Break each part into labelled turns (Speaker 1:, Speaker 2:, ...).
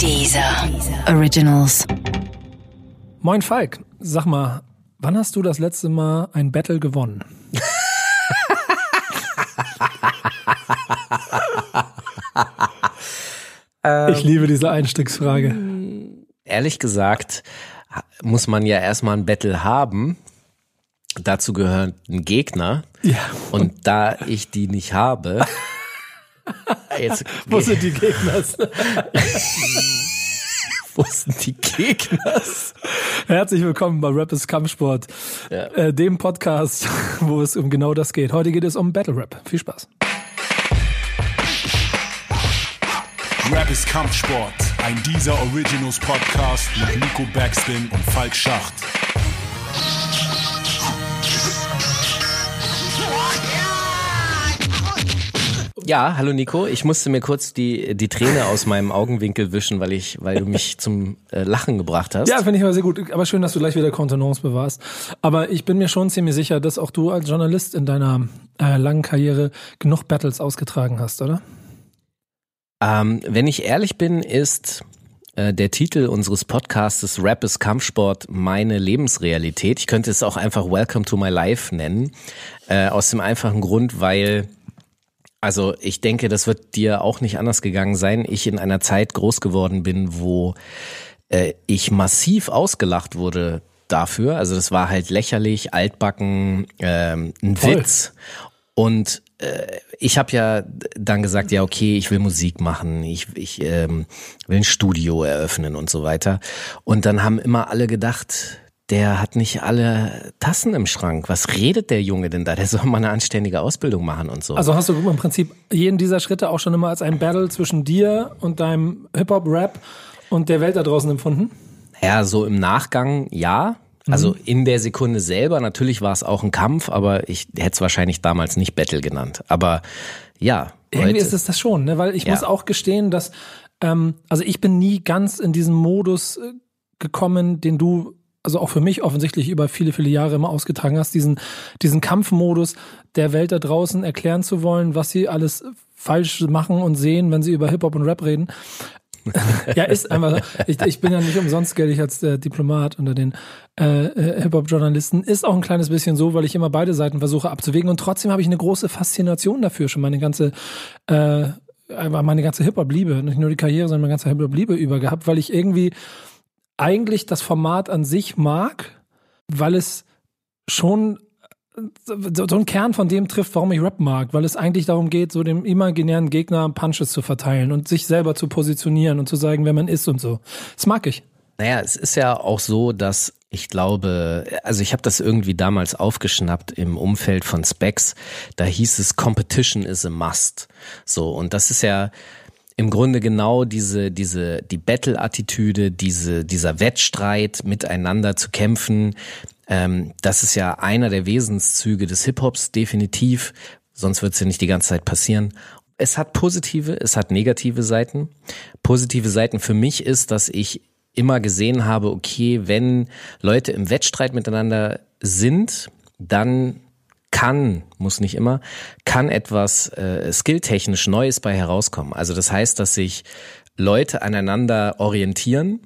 Speaker 1: Dieser Originals.
Speaker 2: Moin Falk, sag mal, wann hast du das letzte Mal ein Battle gewonnen? ich liebe diese Einstiegsfrage.
Speaker 3: Ehrlich gesagt, muss man ja erstmal ein Battle haben. Dazu gehört ein Gegner.
Speaker 2: Ja.
Speaker 3: Und da ich die nicht habe, jetzt
Speaker 2: Wo sind die Gegner?
Speaker 3: wo sind die Gegners?
Speaker 2: Herzlich willkommen bei Rap ist Kampfsport,
Speaker 3: Ja.
Speaker 2: äh, dem Podcast, wo es um genau das geht. Heute geht es um Battle Rap. Viel Spaß.
Speaker 4: Rap ist Kampfsport, ein dieser Originals Podcast mit Nico Backspin und Falk Schacht.
Speaker 3: Ja, hallo Nico. Ich musste mir kurz die, die Träne aus meinem Augenwinkel wischen, weil ich, weil du mich zum äh, Lachen gebracht hast.
Speaker 2: Ja, finde ich aber sehr gut. Aber schön, dass du gleich wieder Kontenance bewahrst. Aber ich bin mir schon ziemlich sicher, dass auch du als Journalist in deiner äh, langen Karriere genug Battles ausgetragen hast, oder?
Speaker 3: Ähm, wenn ich ehrlich bin, ist äh, der Titel unseres Podcastes Rap ist Kampfsport meine Lebensrealität. Ich könnte es auch einfach Welcome to my life nennen. Äh, aus dem einfachen Grund, weil also ich denke, das wird dir auch nicht anders gegangen sein. Ich in einer Zeit groß geworden bin, wo äh, ich massiv ausgelacht wurde dafür. Also das war halt lächerlich, altbacken, ähm, ein
Speaker 2: Voll.
Speaker 3: Witz. Und äh, ich habe ja dann gesagt, ja okay, ich will Musik machen, ich, ich ähm, will ein Studio eröffnen und so weiter. Und dann haben immer alle gedacht, der hat nicht alle Tassen im Schrank. Was redet der Junge denn da? Der soll mal eine anständige Ausbildung machen und so.
Speaker 2: Also hast du im Prinzip jeden dieser Schritte auch schon immer als ein Battle zwischen dir und deinem Hip-Hop-Rap und der Welt da draußen empfunden?
Speaker 3: Ja, so im Nachgang ja. Also in der Sekunde selber, natürlich war es auch ein Kampf, aber ich hätte es wahrscheinlich damals nicht Battle genannt. Aber ja,
Speaker 2: Irgendwie
Speaker 3: heute,
Speaker 2: ist es das schon, ne? weil ich
Speaker 3: Ja.
Speaker 2: muss auch gestehen, dass, ähm, also ich bin nie ganz in diesen Modus äh, gekommen, den du, also auch für mich offensichtlich über viele, viele Jahre immer ausgetragen hast, diesen, diesen Kampfmodus der Welt da draußen erklären zu wollen, was sie alles falsch machen und sehen, wenn sie über Hip-Hop und Rap reden. ja, ist einfach so. Ich, ich bin ja nicht umsonst geldig als der Diplomat unter den äh, äh, Hip-Hop-Journalisten. Ist auch ein kleines bisschen so, weil ich immer beide Seiten versuche abzuwägen und trotzdem habe ich eine große Faszination dafür, schon meine ganze äh, einfach meine ganze Hip-Hop-Liebe, nicht nur die Karriere, sondern meine ganze Hip-Hop-Liebe über gehabt, weil ich irgendwie eigentlich das Format an sich mag, weil es schon so so ein Kern von dem trifft, warum ich Rap mag, weil es eigentlich darum geht, so dem imaginären Gegner Punches zu verteilen und sich selber zu positionieren und zu sagen, wer man ist und so. Das mag ich.
Speaker 3: naja, es ist ja auch so, dass ich glaube, also ich habe das irgendwie damals aufgeschnappt im Umfeld von Specs. Da hieß es Competition is a must. So und das ist ja im Grunde genau diese, diese, die Battle-Attitüde, diese, dieser Wettstreit, miteinander zu kämpfen. Ähm, das ist ja einer der Wesenszüge des Hip-Hops, definitiv. Sonst wird es ja nicht die ganze Zeit passieren. Es hat positive, es hat negative Seiten. Positive Seiten für mich ist, dass ich immer gesehen habe, okay, wenn Leute im Wettstreit miteinander sind, dann kann, muss nicht immer, kann etwas äh, skilltechnisch Neues bei herauskommen. Also das heißt, dass sich Leute aneinander orientieren,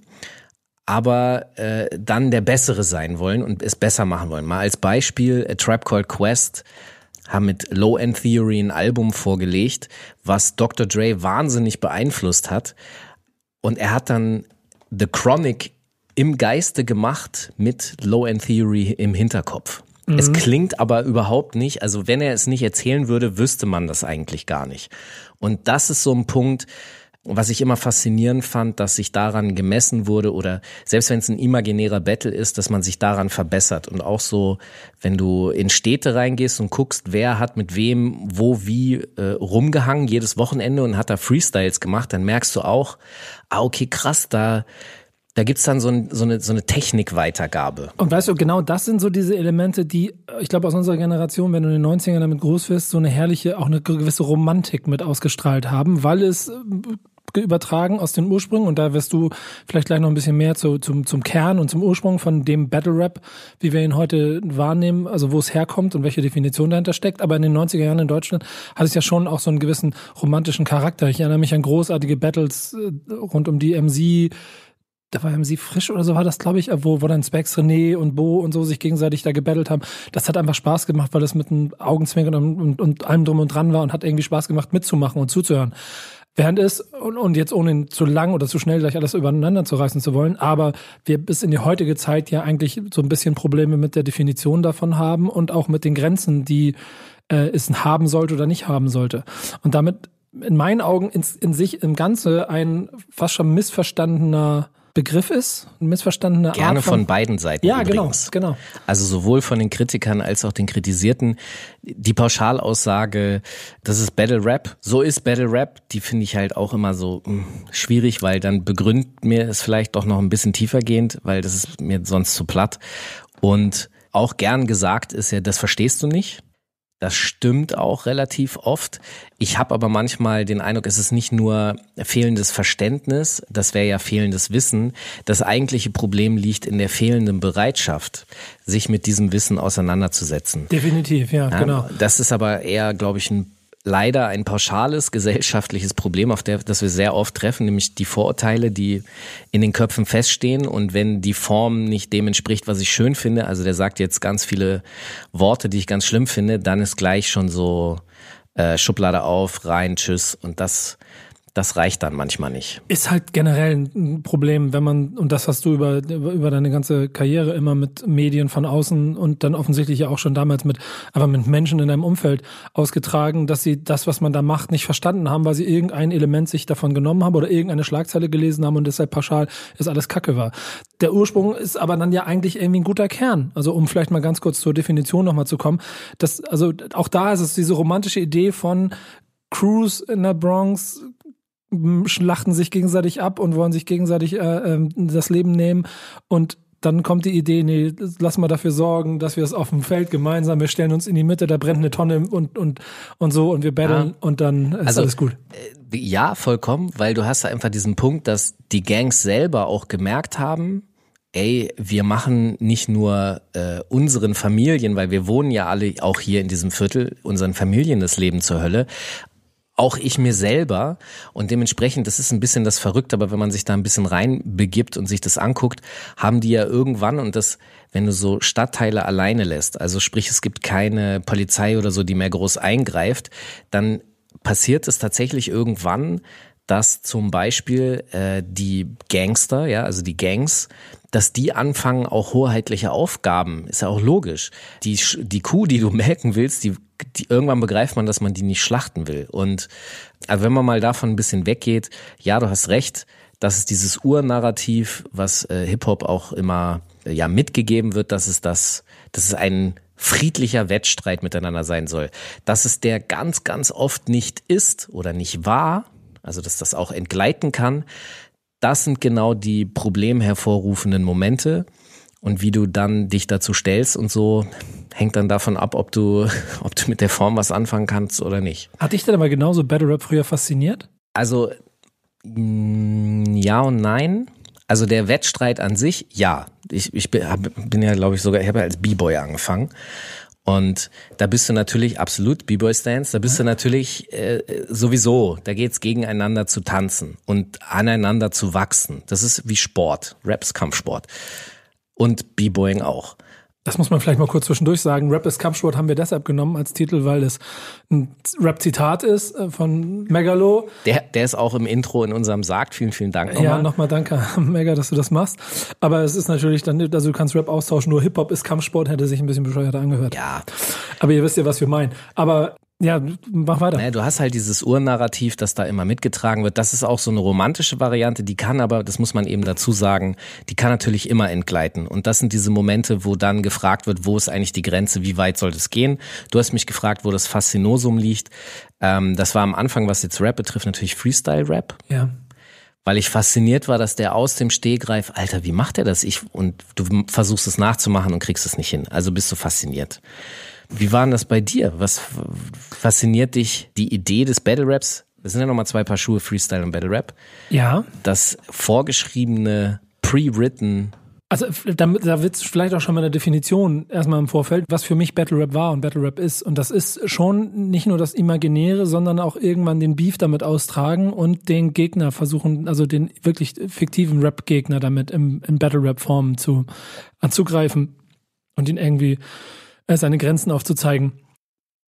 Speaker 3: aber äh, dann der Bessere sein wollen und es besser machen wollen. Mal als Beispiel, A Tribe Called Quest haben mit Low End Theory ein Album vorgelegt, was Dr. Dre wahnsinnig beeinflusst hat. Und er hat dann The Chronic im Geiste gemacht mit Low End Theory im Hinterkopf. Es klingt aber überhaupt nicht, also wenn er es nicht erzählen würde, wüsste man das eigentlich gar nicht. Und das ist so ein Punkt, was ich immer faszinierend fand, dass sich daran gemessen wurde oder selbst wenn es ein imaginärer Battle ist, dass man sich daran verbessert und auch so, wenn du in Städte reingehst und guckst, wer hat mit wem wo wie äh, rumgehangen jedes Wochenende und hat da Freestyles gemacht, dann merkst du auch, ah okay krass, da da gibt's dann so, ein, so eine so eine Technikweitergabe.
Speaker 2: Und weißt du, genau das sind so diese Elemente, die, ich glaube, aus unserer Generation, wenn du in den 90ern damit groß wirst, so eine herrliche, auch eine gewisse Romantik mit ausgestrahlt haben, weil es äh, übertragen aus den Ursprüngen und da wirst du vielleicht gleich noch ein bisschen mehr zu, zum, zum Kern und zum Ursprung von dem Battle Rap, wie wir ihn heute wahrnehmen, also wo es herkommt und welche Definition dahinter steckt. Aber in den 90er Jahren in Deutschland hat es ja schon auch so einen gewissen romantischen Charakter. Ich erinnere mich an großartige Battles äh, rund um die MC, da war MC Frisch oder so war das, glaube ich, wo, wo dann Specs, René und Bo und so sich gegenseitig da gebettelt haben. Das hat einfach Spaß gemacht, weil das mit einem Augenzwinkern und, und, und allem drum und dran war und hat irgendwie Spaß gemacht mitzumachen und zuzuhören. Während es, und, und jetzt ohne zu lang oder zu schnell gleich alles übereinander zu reißen zu wollen, aber wir bis in die heutige Zeit ja eigentlich so ein bisschen Probleme mit der Definition davon haben und auch mit den Grenzen, die äh, es haben sollte oder nicht haben sollte. Und damit in meinen Augen in, in sich im Ganze ein fast schon missverstandener Begriff ist, ein missverstandener
Speaker 3: Gerne
Speaker 2: Art
Speaker 3: von, von beiden Seiten
Speaker 2: ja,
Speaker 3: übrigens.
Speaker 2: genau, genau.
Speaker 3: Also sowohl von den Kritikern als auch den Kritisierten. Die Pauschalaussage, das ist Battle Rap. So ist Battle Rap. Die finde ich halt auch immer so mh, hm, schwierig, weil dann begründet mir es vielleicht doch noch ein bisschen tiefergehend, weil das ist mir sonst zu platt. Und auch gern gesagt ist ja, das verstehst du nicht. Das stimmt auch relativ oft. Ich habe aber manchmal den Eindruck, es ist nicht nur fehlendes Verständnis, das wäre ja fehlendes Wissen. Das eigentliche Problem liegt in der fehlenden Bereitschaft, sich mit diesem Wissen auseinanderzusetzen.
Speaker 2: Definitiv, ja, ja genau.
Speaker 3: Das ist aber eher, glaube ich, ein leider ein pauschales gesellschaftliches Problem, auf der, das wir sehr oft treffen, nämlich die Vorurteile, die in den Köpfen feststehen. Und wenn die Form nicht dem entspricht, was ich schön finde, also der sagt jetzt ganz viele Worte, die ich ganz schlimm finde, dann ist gleich schon so äh, Schublade auf, rein, tschüss. Und das das reicht dann manchmal nicht.
Speaker 2: Ist halt generell ein Problem, wenn man, und das hast du über, über deine ganze Karriere immer mit Medien von außen und dann offensichtlich ja auch schon damals mit, aber mit Menschen in deinem Umfeld ausgetragen, dass sie das, was man da macht, nicht verstanden haben, weil sie irgendein Element sich davon genommen haben oder irgendeine Schlagzeile gelesen haben und deshalb pauschal ist alles Kacke war. Der Ursprung ist aber dann ja eigentlich irgendwie ein guter Kern. Also um vielleicht mal ganz kurz zur Definition nochmal zu kommen. Das, also auch da ist es diese romantische Idee von Cruise in der Bronx, schlachten sich gegenseitig ab und wollen sich gegenseitig äh, äh, das Leben nehmen und dann kommt die Idee, nee, lass mal dafür sorgen, dass wir es auf dem Feld gemeinsam, wir stellen uns in die Mitte, da brennt eine Tonne und und und so und wir battlen ja. und dann ist also, alles gut.
Speaker 3: Äh, ja, vollkommen, weil du hast einfach diesen Punkt, dass die Gangs selber auch gemerkt haben, ey, wir machen nicht nur äh, unseren Familien, weil wir wohnen ja alle auch hier in diesem Viertel, unseren Familien das Leben zur Hölle, auch ich mir selber. Und dementsprechend, das ist ein bisschen das Verrückte, aber wenn man sich da ein bisschen reinbegibt und sich das anguckt, haben die ja irgendwann, und das, wenn du so Stadtteile alleine lässt, also sprich, es gibt keine Polizei oder so, die mehr groß eingreift, dann passiert es tatsächlich irgendwann, dass zum Beispiel äh, die Gangster, ja, also die Gangs, dass die anfangen, auch hoheitliche Aufgaben, ist ja auch logisch. Die, die Kuh, die du melken willst, die, die irgendwann begreift man, dass man die nicht schlachten will. Und also wenn man mal davon ein bisschen weggeht, ja, du hast recht, dass es dieses Urnarrativ, was äh, Hip-Hop auch immer äh, ja mitgegeben wird, dass es das, dass es ein friedlicher Wettstreit miteinander sein soll. Dass es der ganz, ganz oft nicht ist oder nicht war, also dass das auch entgleiten kann, das sind genau die problemhervorrufenden Momente. Und wie du dann dich dazu stellst und so, hängt dann davon ab, ob du, ob du mit der Form was anfangen kannst oder nicht.
Speaker 2: Hat dich denn aber genauso Battle Rap früher fasziniert?
Speaker 3: Also, mm, ja und nein. Also der Wettstreit an sich, ja. Ich, ich bin, bin ja, glaube ich, sogar, ich habe ja als B-Boy angefangen. Und da bist du natürlich absolut B-Boy Stance, da bist du natürlich äh, sowieso, da geht's gegeneinander zu tanzen und aneinander zu wachsen. Das ist wie Sport, Raps Kampfsport und B-Boying auch.
Speaker 2: Das muss man vielleicht mal kurz zwischendurch sagen. Rap ist Kampfsport haben wir deshalb genommen als Titel, weil es ein Rap-Zitat ist äh, von Megalo.
Speaker 3: Der, der ist auch im Intro in unserem Sagt. Vielen, vielen Dank
Speaker 2: nochmal. Ja, nochmal danke, Mega, dass du das machst. Aber es ist natürlich dann, also du kannst Rap austauschen, nur Hip-Hop ist Kampfsport, hätte sich ein bisschen bescheuerter angehört.
Speaker 3: Ja.
Speaker 2: Aber ihr wisst ja, was wir meinen. Aber ja, mach weiter.
Speaker 3: Naja, du hast halt dieses Urnarrativ, das da immer mitgetragen wird. Das ist auch so eine romantische Variante, die kann aber, das muss man eben dazu sagen, die kann natürlich immer entgleiten. Und das sind diese Momente, wo dann gefragt wird, wo ist eigentlich die Grenze, wie weit soll das gehen? Du hast mich gefragt, wo das Faszinosum liegt. Ähm, das war am Anfang, was jetzt Rap betrifft, natürlich Freestyle-Rap.
Speaker 2: Ja
Speaker 3: weil ich fasziniert war, dass der aus dem Stehgreif, Alter, wie macht er das? Ich und du versuchst es nachzumachen und kriegst es nicht hin. Also bist du fasziniert. Wie war denn das bei dir? Was fasziniert dich die Idee des Battle Raps das sind ja nochmal zwei Paar Schuhe, Freestyle und Battle Rap.
Speaker 2: Ja.
Speaker 3: Das vorgeschriebene, pre-written
Speaker 2: Also da, da wird vielleicht auch schon mal eine Definition erstmal im Vorfeld, was für mich Battle Rap war und Battle Rap ist. Und das ist schon nicht nur das Imaginäre, sondern auch irgendwann den Beef damit austragen und den Gegner versuchen, also den wirklich fiktiven Rap-Gegner damit im, in Battle Rap-Form zu anzugreifen und ihn irgendwie seine Grenzen aufzuzeigen.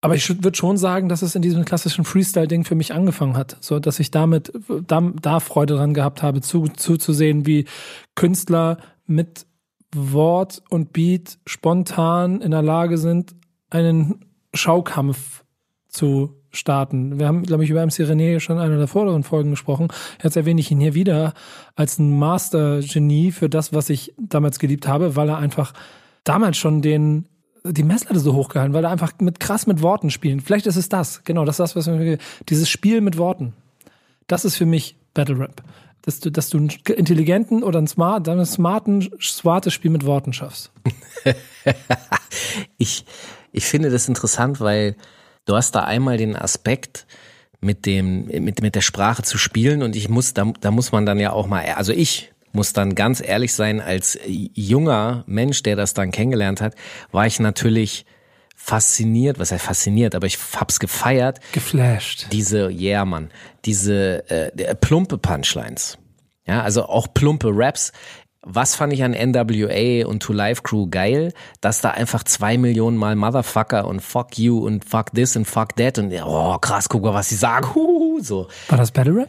Speaker 2: Aber ich würde schon sagen, dass es in diesem klassischen Freestyle-Ding für mich angefangen hat. So, dass ich damit da, da Freude dran gehabt habe, zu, zuzusehen, wie Künstler mit Wort und Beat spontan in der Lage sind, einen Schaukampf zu starten. Wir haben, glaube ich, über MC René schon in einer der vorderen Folgen gesprochen. Jetzt erwähne ich ihn hier wieder als ein Master-Genie für das, was ich damals geliebt habe, weil er einfach damals schon den die Messlatte so hochgehalten, weil er einfach mit krass mit Worten spielen. Vielleicht ist es das, genau, das ist das, was wir, dieses Spiel mit Worten. Das ist für mich Battle Rap. Dass du, dass du einen intelligenten oder einen smart, einen smarten, smartes Spiel mit Worten schaffst.
Speaker 3: ich, ich finde das interessant, weil du hast da einmal den Aspekt, mit dem, mit, mit der Sprache zu spielen und ich muss, da, da muss man dann ja auch mal, also ich muss dann ganz ehrlich sein, als junger Mensch, der das dann kennengelernt hat, war ich natürlich fasziniert, was heißt fasziniert, aber ich hab's gefeiert.
Speaker 2: Geflasht.
Speaker 3: Diese, yeah, Mann, diese äh, plumpe Punchlines. Ja, also auch plumpe Raps. Was fand ich an NWA und To Life Crew geil, dass da einfach zwei Millionen Mal Motherfucker und Fuck you und Fuck this und Fuck that und oh krass, guck mal, was sie sagen. Huhu, so.
Speaker 2: War das Battle Rap?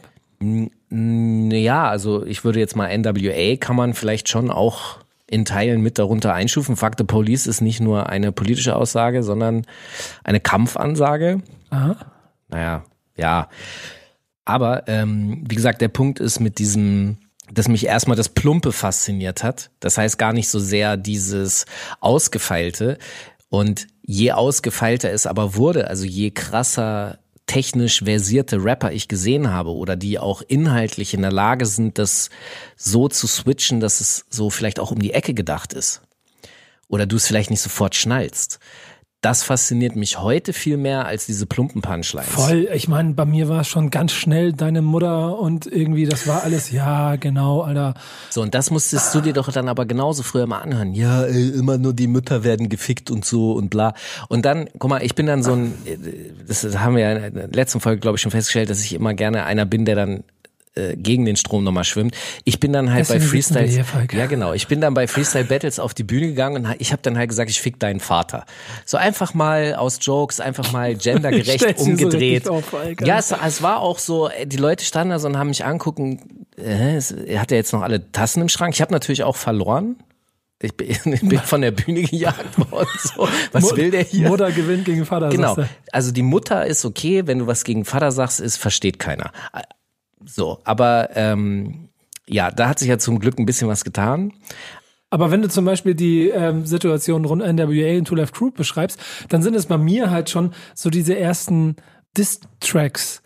Speaker 3: Ja, also ich würde jetzt mal NWA kann man vielleicht schon auch in Teilen mit darunter einstufen. Fuck the Police ist nicht nur eine politische Aussage, sondern eine Kampfansage.
Speaker 2: Aha.
Speaker 3: Naja, ja. Aber ähm, wie gesagt, der Punkt ist mit diesem, dass mich erstmal das Plumpe fasziniert hat. Das heißt gar nicht so sehr dieses Ausgefeilte. Und je ausgefeilter es aber wurde, also je krasser technisch versierte Rapper ich gesehen habe oder die auch inhaltlich in der Lage sind, das so zu switchen, dass es so vielleicht auch um die Ecke gedacht ist. Oder du es vielleicht nicht sofort schnallst. Das fasziniert mich heute viel mehr als diese plumpen Punchlines.
Speaker 2: Voll, ich meine, bei mir war es schon ganz schnell deine Mutter und irgendwie, das war alles, ja, genau, Alter.
Speaker 3: So, und das musstest du dir doch dann aber genauso früher mal anhören. Ja, ey, immer nur die Mütter werden gefickt und so und bla. Und dann, guck mal, ich bin dann so ein, das haben wir ja in der letzten Folge, glaube ich, schon festgestellt, dass ich immer gerne einer bin, der dann äh, gegen den Strom nochmal schwimmt. Ich bin dann halt
Speaker 2: Deswegen
Speaker 3: bei Freestyle,
Speaker 2: hier,
Speaker 3: ja genau, ich bin dann bei Freestyle Battles auf die Bühne gegangen und ich habe dann halt gesagt, ich fick deinen Vater. So einfach mal aus Jokes, einfach mal gendergerecht
Speaker 2: so
Speaker 3: umgedreht.
Speaker 2: richtig auf,
Speaker 3: ja, es, es war auch so, äh, die Leute standen da so und haben mich angucken, äh, es- er hat ja jetzt noch alle Tassen im Schrank. Ich habe natürlich auch verloren. Ich bin, ich bin von der Bühne gejagt worden. So. Was
Speaker 2: Mut-
Speaker 3: will der hier?
Speaker 2: Mutter gewinnt gegen Vater.
Speaker 3: Genau. Also die Mutter ist okay, wenn du was gegen Vater sagst, ist versteht keiner. So, aber ähm, ja, da hat sich ja zum Glück ein bisschen was getan.
Speaker 2: Aber wenn du zum Beispiel die ähm, Situation rund NWA und Two Life Crew beschreibst, dann sind es bei mir halt schon so diese ersten Diss-Tracks,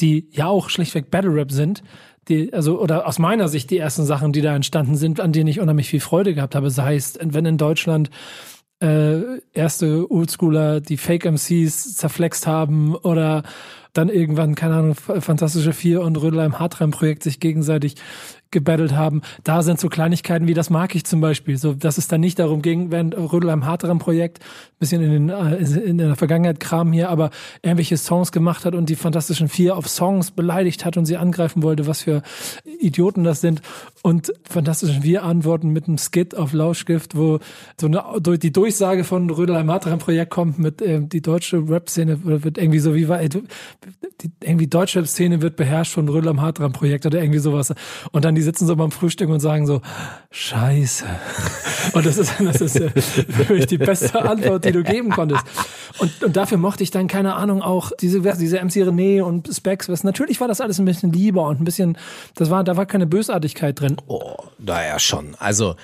Speaker 2: die ja auch schlichtweg Battle Rap sind. Die, also, oder aus meiner Sicht die ersten Sachen, die da entstanden sind, an denen ich unheimlich viel Freude gehabt habe. Sei es, wenn in Deutschland äh, erste Oldschooler die Fake MCs zerflext haben oder dann irgendwann, keine Ahnung, Fantastische Vier und Rödelheim Hartreim Projekt sich gegenseitig gebettelt haben. Da sind so Kleinigkeiten wie das mag ich zum Beispiel. So, dass es dann nicht darum ging, wenn Rödelheim Hartreim Projekt bisschen in, den, äh, in der Vergangenheit Kram hier, aber irgendwelche Songs gemacht hat und die Fantastischen Vier auf Songs beleidigt hat und sie angreifen wollte, was für Idioten das sind. Und Fantastischen Vier antworten mit einem Skit auf Lauschgift, wo so eine, die Durchsage von Rödelheim Hartreim Projekt kommt mit ähm, die deutsche Rap-Szene wird irgendwie so wie du- die, irgendwie deutsche Szene wird beherrscht von Rödelheim Hartreim Projekt oder irgendwie sowas. Und dann die sitzen so beim Frühstück und sagen so, Scheiße. Und das ist, das ist äh, wirklich die beste Antwort, die du geben konntest. Und, und dafür mochte ich dann, keine Ahnung, auch diese, diese MC René und Specs. Was, natürlich war das alles ein bisschen lieber und ein bisschen, das war, da war keine Bösartigkeit drin.
Speaker 3: Oh, naja, schon. Also,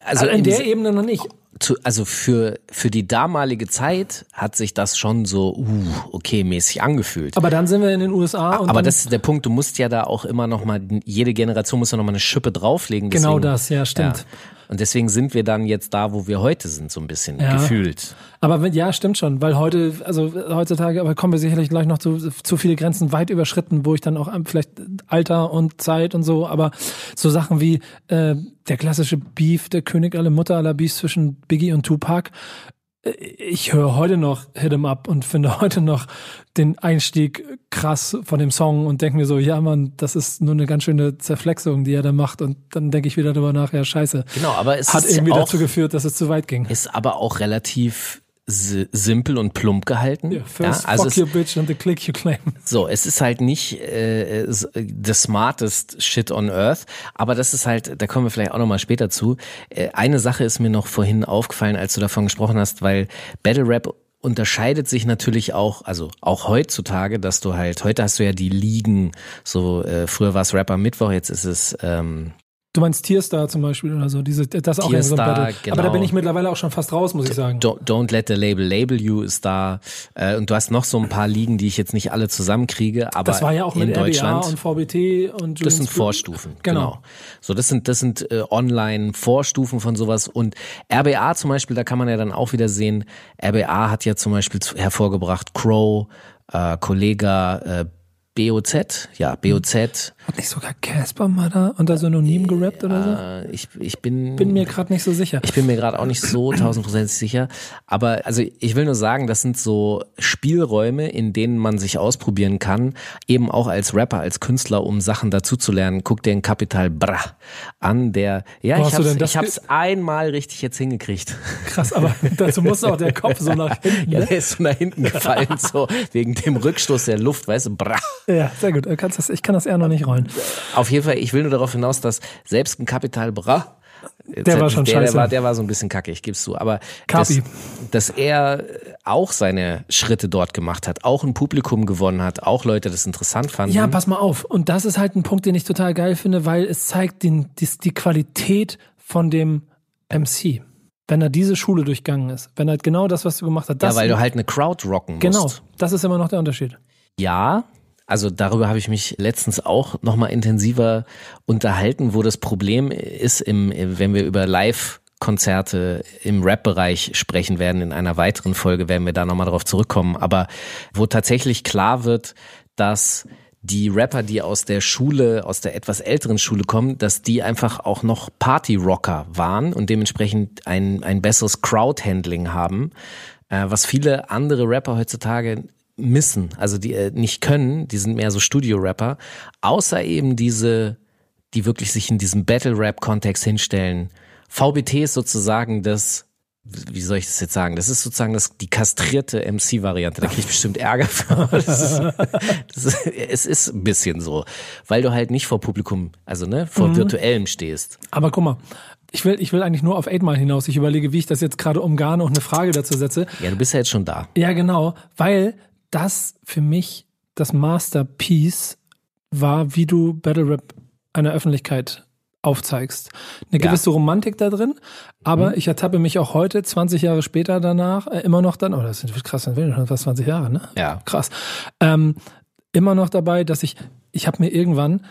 Speaker 3: also
Speaker 2: Also in der Ebene noch nicht.
Speaker 3: Zu, also für, für die damalige Zeit hat sich das schon so, uh, okay, mäßig angefühlt.
Speaker 2: Aber dann sind wir in den USA und
Speaker 3: Aber das ist der Punkt, du musst ja da auch immer noch mal, jede Generation muss ja noch mal eine Schippe drauflegen.
Speaker 2: Genau
Speaker 3: deswegen-
Speaker 2: das, ja, stimmt.
Speaker 3: Und deswegen sind wir dann jetzt da, wo wir heute sind, so ein bisschen
Speaker 2: Ja.
Speaker 3: gefühlt.
Speaker 2: Aber wenn, ja, stimmt schon, weil heute, also heutzutage, aber kommen wir sicherlich gleich noch zu, zu viele Grenzen weit überschritten, wo ich dann auch ähm, vielleicht Alter und Zeit und so, aber so Sachen wie äh, der klassische Beef, der König aller Mutter aller Beefs zwischen Biggie und Tupac. Ich höre heute noch Hit 'em Up und finde heute noch den Einstieg krass von dem Song und denke mir so, ja Mann, das ist nur eine ganz schöne Zerflexung, die er da macht und dann denke ich wieder darüber nach, ja scheiße.
Speaker 3: Genau, aber es
Speaker 2: Hat irgendwie
Speaker 3: auch,
Speaker 2: dazu geführt, dass es zu weit ging.
Speaker 3: ist aber auch relativ simpel und plump gehalten.
Speaker 2: Ja, first
Speaker 3: also
Speaker 2: fuck
Speaker 3: es,
Speaker 2: your bitch and the click you claim.
Speaker 3: So, es ist halt nicht äh, s- the smartest shit on earth, aber das ist halt, da kommen wir vielleicht auch nochmal später zu. Äh, eine Sache ist mir noch vorhin aufgefallen, als du davon gesprochen hast, weil Battle Rap unterscheidet sich natürlich auch, also auch heutzutage, dass du halt, heute hast du ja die Ligen, so äh, früher war es Rapper Mittwoch, jetzt ist es ähm,
Speaker 2: Du meinst Tierstar zum Beispiel oder so, diese, das ist auch so ein Battle.
Speaker 3: genau.
Speaker 2: Aber da bin ich mittlerweile auch schon fast raus, muss ich sagen.
Speaker 3: Don't, Don't Let the Label Label You ist da äh, und du hast noch so ein paar Ligen, die ich jetzt nicht alle zusammenkriege, aber
Speaker 2: Das war ja auch
Speaker 3: in
Speaker 2: mit
Speaker 3: Deutschland.
Speaker 2: RBA und VBT und
Speaker 3: Das sind Vorstufen,
Speaker 2: Genau.
Speaker 3: genau. So, das sind das sind äh, Online-Vorstufen von sowas und RBA zum Beispiel, da kann man ja dann auch wieder sehen. RBA hat ja zum Beispiel hervorgebracht Crow, äh, Kollega, äh, BOZ, ja BOZ.
Speaker 2: Hat nicht sogar Casper mal da unter Synonym gerappt oder so?
Speaker 3: Äh, ich ich bin
Speaker 2: Bin mir gerade nicht so sicher.
Speaker 3: Ich bin mir gerade auch nicht so tausendprozentig sicher. Aber also ich will nur sagen, das sind so Spielräume, in denen man sich ausprobieren kann, eben auch als Rapper, als Künstler, um Sachen dazuzulernen. Guck dir den Capital Bra an, der, ja,
Speaker 2: Wo
Speaker 3: ich hab's, ich hab's einmal richtig jetzt hingekriegt.
Speaker 2: Krass, aber dazu muss auch der Kopf so nach hinten.
Speaker 3: Ja,
Speaker 2: Ne?
Speaker 3: der ist so nach hinten gefallen, so wegen dem Rückstoß der Luft, weißt du, bra.
Speaker 2: Ja, sehr gut. Kannst das, ich kann das eher noch nicht rollen.
Speaker 3: Auf jeden Fall, ich will nur darauf hinaus, dass selbst ein Capital Bra,
Speaker 2: Der war schon
Speaker 3: der,
Speaker 2: scheiße.
Speaker 3: Der war, der war so ein bisschen kacke, ich geb's zu. Aber dass, dass er auch seine Schritte dort gemacht hat, auch ein Publikum gewonnen hat, auch Leute das interessant fanden.
Speaker 2: Ja, pass mal auf. Und das ist halt ein Punkt, den ich total geil finde, weil es zeigt den, die, die Qualität von dem MC. Wenn er diese Schule durchgangen ist, wenn er genau das, was du gemacht hast,
Speaker 3: ja,
Speaker 2: das
Speaker 3: weil du halt eine Crowd rocken musst.
Speaker 2: genau, das ist immer noch der Unterschied.
Speaker 3: Ja, also darüber habe ich mich letztens auch nochmal intensiver unterhalten, wo das Problem ist, im, wenn wir über Live Konzerte im Rap-Bereich sprechen werden. In einer weiteren Folge werden wir da nochmal drauf zurückkommen. Aber wo tatsächlich klar wird, dass die Rapper, die aus der Schule, aus der etwas älteren Schule kommen, dass die einfach auch noch Party-Rocker waren und dementsprechend ein, ein besseres Crowd-Handling haben, äh, was viele andere Rapper heutzutage missen, also die äh, nicht können, die sind mehr so Studio-Rapper, außer eben diese, die wirklich sich in diesem Battle-Rap-Kontext hinstellen. VBT ist sozusagen das, wie soll ich das jetzt sagen? Das ist sozusagen das, die kastrierte MC-Variante. Da krieg ich bestimmt Ärger für. Das ist, das ist, es ist ein bisschen so, weil du halt nicht vor Publikum, also ne, vor virtuellem stehst.
Speaker 2: Aber guck mal, ich will, ich will eigentlich nur auf 8 Mal hinaus. Ich überlege, wie ich das jetzt gerade umgarne und eine Frage dazu setze.
Speaker 3: Ja, du bist ja jetzt schon da.
Speaker 2: Ja, genau, weil das für mich das Masterpiece war, wie du Battle Rap einer Öffentlichkeit aufzeigst. Eine
Speaker 3: Ja.
Speaker 2: gewisse Romantik da drin, aber ich ertappe mich auch heute, 20 Jahre später danach, äh, immer noch dann, oh, das sind krass, das sind schon fast 20 Jahre, ne?
Speaker 3: Ja.
Speaker 2: Krass. Ähm, immer noch dabei, dass ich, ich habe mir irgendwann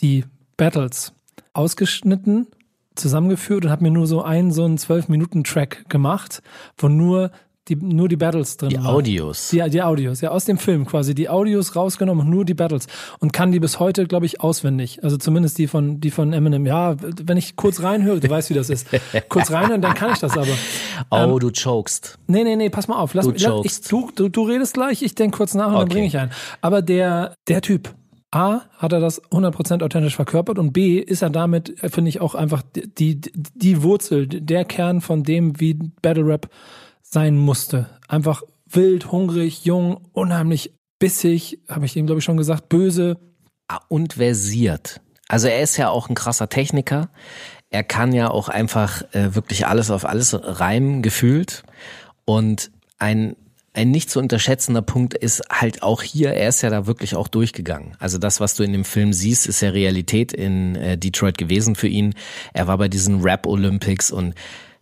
Speaker 2: die Battles ausgeschnitten, zusammengeführt und habe mir nur so einen, so einen 12-Minuten-Track gemacht, wo nur die, nur die Battles drin
Speaker 3: Die
Speaker 2: waren.
Speaker 3: Audios.
Speaker 2: Die, die Audios, ja, aus dem Film quasi. Die Audios rausgenommen und nur die Battles. Und kann die bis heute, glaube ich, auswendig. Also zumindest die von, die von Eminem. Ja, wenn ich kurz reinhöre, du weißt, wie das ist. Kurz reinhören, dann kann ich das aber.
Speaker 3: Oh, du chokest.
Speaker 2: Nee, nee, nee, pass mal auf. Lass,
Speaker 3: Du
Speaker 2: mich- lass, ich, du, du, du redest gleich, ich denke kurz nach und dann
Speaker 3: Okay.
Speaker 2: bringe ich ein. Aber der, der Typ, A, hat er das 100% authentisch verkörpert und B, ist er damit, äh, finde ich, auch einfach die, die, die Wurzel, der Kern von dem, wie Battle Rap sein musste. Einfach wild, hungrig, jung, unheimlich bissig, habe ich ihm, glaube ich, schon gesagt, böse.
Speaker 3: Ah, und versiert. Also er ist ja auch ein krasser Techniker. Er kann ja auch einfach äh, wirklich alles auf alles reimen, gefühlt. Und ein, ein nicht zu unterschätzender Punkt ist halt auch hier, er ist ja da wirklich auch durchgegangen. Also das, was du in dem Film siehst, ist ja Realität in äh, Detroit gewesen für ihn. Er war bei diesen Rap Olympics und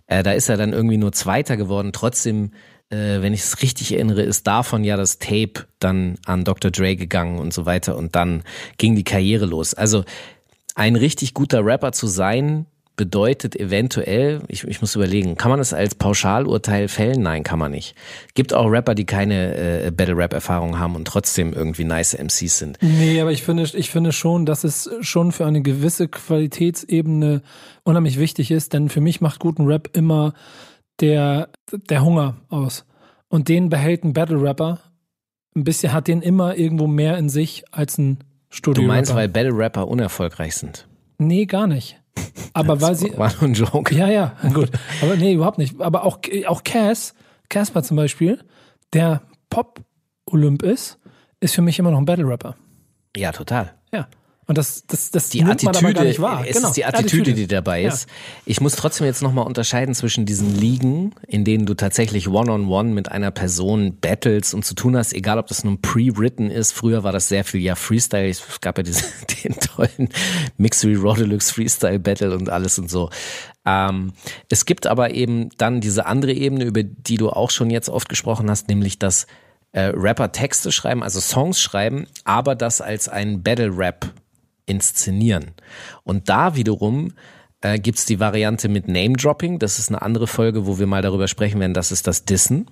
Speaker 3: äh, da ist er dann irgendwie nur Zweiter geworden. Trotzdem, äh, wenn ich es richtig erinnere, ist davon ja das Tape dann an Dr. Dre gegangen und so weiter. Und dann ging die Karriere los. Also ein richtig guter Rapper zu sein, bedeutet eventuell, ich, ich muss überlegen, kann man das als Pauschalurteil fällen? Nein, kann man nicht. Gibt auch Rapper, die keine äh, Battle-Rap-Erfahrung haben und trotzdem irgendwie nice MCs sind.
Speaker 2: Nee, aber ich finde, ich finde schon, dass es schon für eine gewisse Qualitätsebene unheimlich wichtig ist, denn für mich macht guten Rap immer der, der Hunger aus. Und den behält ein Battle-Rapper ein bisschen, hat den immer irgendwo mehr in sich als ein Studio.
Speaker 3: Du meinst, weil Battle-Rapper unerfolgreich sind?
Speaker 2: Nee, gar nicht. Aber weil sie.
Speaker 3: War nur ein Joke.
Speaker 2: Ja, ja, gut. Aber nee, überhaupt nicht. Aber auch, auch Cass, Casper zum Beispiel, der Pop-Olymp ist, ist für mich immer noch ein Battle-Rapper.
Speaker 3: Ja, total.
Speaker 2: Ja. Und das, das, das
Speaker 3: die
Speaker 2: nimmt man aber gar
Speaker 3: Attitüde,
Speaker 2: nicht wahr.
Speaker 3: es
Speaker 2: genau.
Speaker 3: ist die Attitüde, die dabei
Speaker 2: Ja.
Speaker 3: ist. Ich muss trotzdem jetzt nochmal unterscheiden zwischen diesen Ligen, in denen du tatsächlich one-on-one mit einer Person battles und zu tun hast, egal ob das nun pre-written ist. Früher war das sehr viel ja Freestyle. Es gab ja diese, den tollen Mixery Raw Deluxe Freestyle Battle und alles und so. Ähm, es gibt aber eben dann diese andere Ebene, über die du auch schon jetzt oft gesprochen hast, nämlich dass äh, Rapper Texte schreiben, also Songs schreiben, aber das als ein Battle-Rap inszenieren. Und da wiederum äh, gibt's die Variante mit Name-Dropping. Das ist eine andere Folge, wo wir mal darüber sprechen werden. Das ist das Dissen.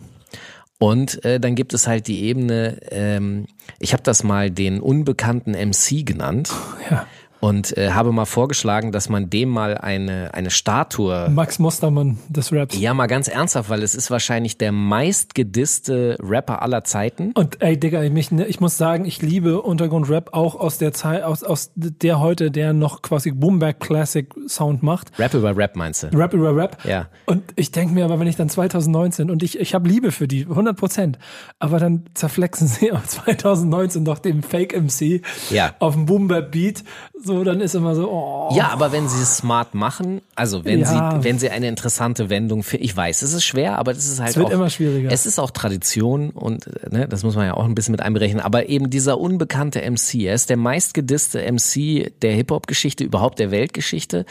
Speaker 3: Und äh, dann gibt es halt die Ebene, ähm, ich habe das mal den unbekannten MC genannt
Speaker 2: Ja.
Speaker 3: Und äh, habe mal vorgeschlagen, dass man dem mal eine, eine Statue
Speaker 2: Max Mustermann des Raps.
Speaker 3: ja, mal ganz ernsthaft, weil es ist wahrscheinlich der meistgedisste Rapper aller Zeiten.
Speaker 2: Und ey, Digga, ich, mich, ich muss sagen, ich liebe Untergrundrap auch aus der Zeit, aus, aus der heute, der noch quasi Boomback Classic Sound macht.
Speaker 3: Rap über Rap meinst du?
Speaker 2: Rap über Rap.
Speaker 3: Ja.
Speaker 2: Und ich denke mir aber, wenn ich dann 2019 und ich, ich habe Liebe für die, 100 Prozent, aber dann zerflexen sie auf 2019 doch dem Fake MC
Speaker 3: Ja.
Speaker 2: auf dem Boomback Beat, so dann ist immer so, oh.
Speaker 3: Ja, aber wenn sie es smart machen, also wenn
Speaker 2: Ja.
Speaker 3: sie, wenn sie eine interessante Wendung für, ich weiß, es ist schwer, aber das ist halt
Speaker 2: Es wird
Speaker 3: auch,
Speaker 2: immer schwieriger.
Speaker 3: Es ist auch Tradition und ne, das muss man ja auch ein bisschen mit einberechnen. Aber eben dieser unbekannte MC, er ist der meistgedisste MC der Hip-Hop-Geschichte, überhaupt der Weltgeschichte.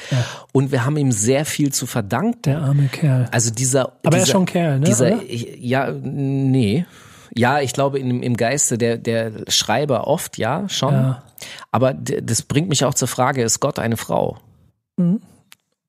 Speaker 3: Und wir haben ihm sehr viel zu verdanken.
Speaker 2: Der arme Kerl.
Speaker 3: Also dieser,
Speaker 2: Aber er
Speaker 3: dieser,
Speaker 2: ist schon Kerl, ne,
Speaker 3: Dieser,
Speaker 2: oder?
Speaker 3: ja, nee. Ja, ich glaube im, im Geiste der, der Schreiber oft, ja, schon.
Speaker 2: Ja.
Speaker 3: Aber das bringt mich auch zur Frage, ist Gott eine Frau?
Speaker 2: Mhm.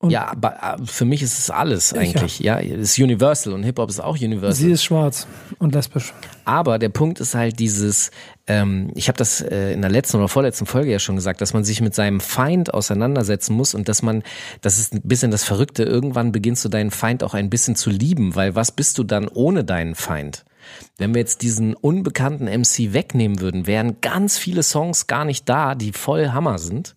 Speaker 3: Ja, aber äh, für mich ist es alles eigentlich. Ja, es ist Universal und Hip-Hop ist auch Universal.
Speaker 2: Sie ist schwarz und lesbisch.
Speaker 3: Aber der Punkt ist halt dieses, ähm, ich habe das äh, in der letzten oder vorletzten Folge ja schon gesagt, dass man sich mit seinem Feind auseinandersetzen muss und dass man, das ist ein bisschen das Verrückte, irgendwann beginnst du deinen Feind auch ein bisschen zu lieben, weil was bist du dann ohne deinen Feind? Wenn wir jetzt diesen unbekannten MC wegnehmen würden, wären ganz viele Songs gar nicht da, die voll Hammer sind.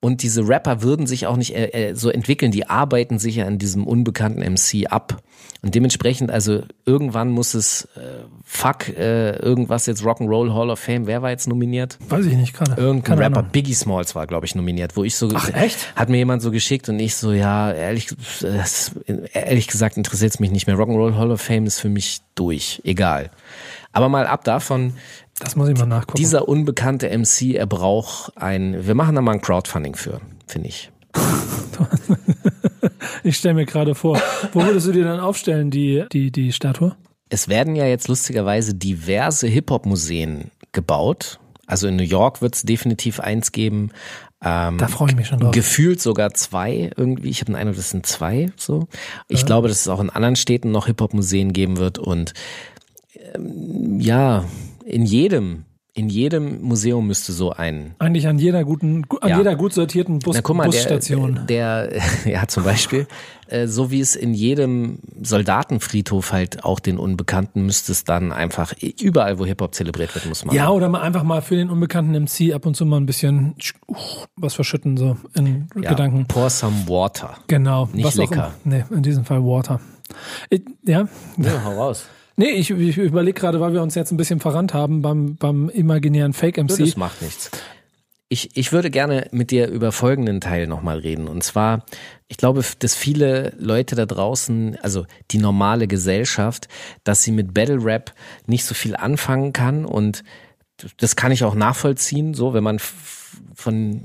Speaker 3: Und diese Rapper würden sich auch nicht äh, äh, so entwickeln, die arbeiten sich ja an diesem unbekannten MC ab. Und dementsprechend, also irgendwann muss es, äh, fuck, äh, irgendwas jetzt Rock'n'Roll Hall of Fame, wer war jetzt nominiert?
Speaker 2: Weiß ich nicht gerade.
Speaker 3: Irgendein
Speaker 2: Keine
Speaker 3: Rapper,
Speaker 2: Ahnung.
Speaker 3: Biggie Smalls war, glaube ich, nominiert, wo ich so,
Speaker 2: Ach, echt?
Speaker 3: hat mir jemand so geschickt und ich so, ja, ehrlich, äh, ehrlich gesagt interessiert es mich nicht mehr. Rock'n'Roll Hall of Fame ist für mich durch, egal. Aber mal ab davon,
Speaker 2: Das muss ich mal nachgucken.
Speaker 3: dieser unbekannte MC, er braucht ein, wir machen da mal ein Crowdfunding für, finde ich.
Speaker 2: Ich stelle mir gerade vor, wo würdest du dir dann aufstellen, die, die, die Statue?
Speaker 3: Es werden ja jetzt lustigerweise diverse Hip-Hop-Museen gebaut. Also in New York wird es definitiv eins geben. Ähm,
Speaker 2: Da freue ich mich schon drauf.
Speaker 3: Gefühlt sogar zwei irgendwie. Ich habe den Eindruck, das sind zwei so. Ich glaube, dass es auch in anderen Städten noch Hip-Hop-Museen geben wird. Und ähm, ja, in jedem, in jedem Museum müsste so ein
Speaker 2: Eigentlich an jeder guten, an
Speaker 3: Ja.
Speaker 2: jeder gut sortierten Bus,
Speaker 3: Na, guck mal,
Speaker 2: Busstation.
Speaker 3: Der, der, ja, zum Beispiel, äh, so wie es in jedem Soldatenfriedhof halt auch den Unbekannten müsste es dann einfach überall, wo Hip-Hop zelebriert wird, muss man.
Speaker 2: ja, oder mal einfach mal für den unbekannten MC ab und zu mal ein bisschen uh, was verschütten, so in
Speaker 3: ja,
Speaker 2: Gedanken.
Speaker 3: Pour some water.
Speaker 2: Genau.
Speaker 3: Nicht
Speaker 2: auch
Speaker 3: lecker.
Speaker 2: immer. Nee, in diesem Fall Water. Ich, ja.
Speaker 3: Ja, hau raus.
Speaker 2: Nee, ich, ich überlege gerade, weil wir uns jetzt ein bisschen verrannt haben beim, beim imaginären Fake-MC.
Speaker 3: Das macht nichts. Ich, ich würde gerne mit dir über folgenden Teil nochmal reden. Und zwar, ich glaube, dass viele Leute da draußen, also die normale Gesellschaft, dass sie mit Battle Rap nicht so viel anfangen kann. Und das kann ich auch nachvollziehen, so, wenn man von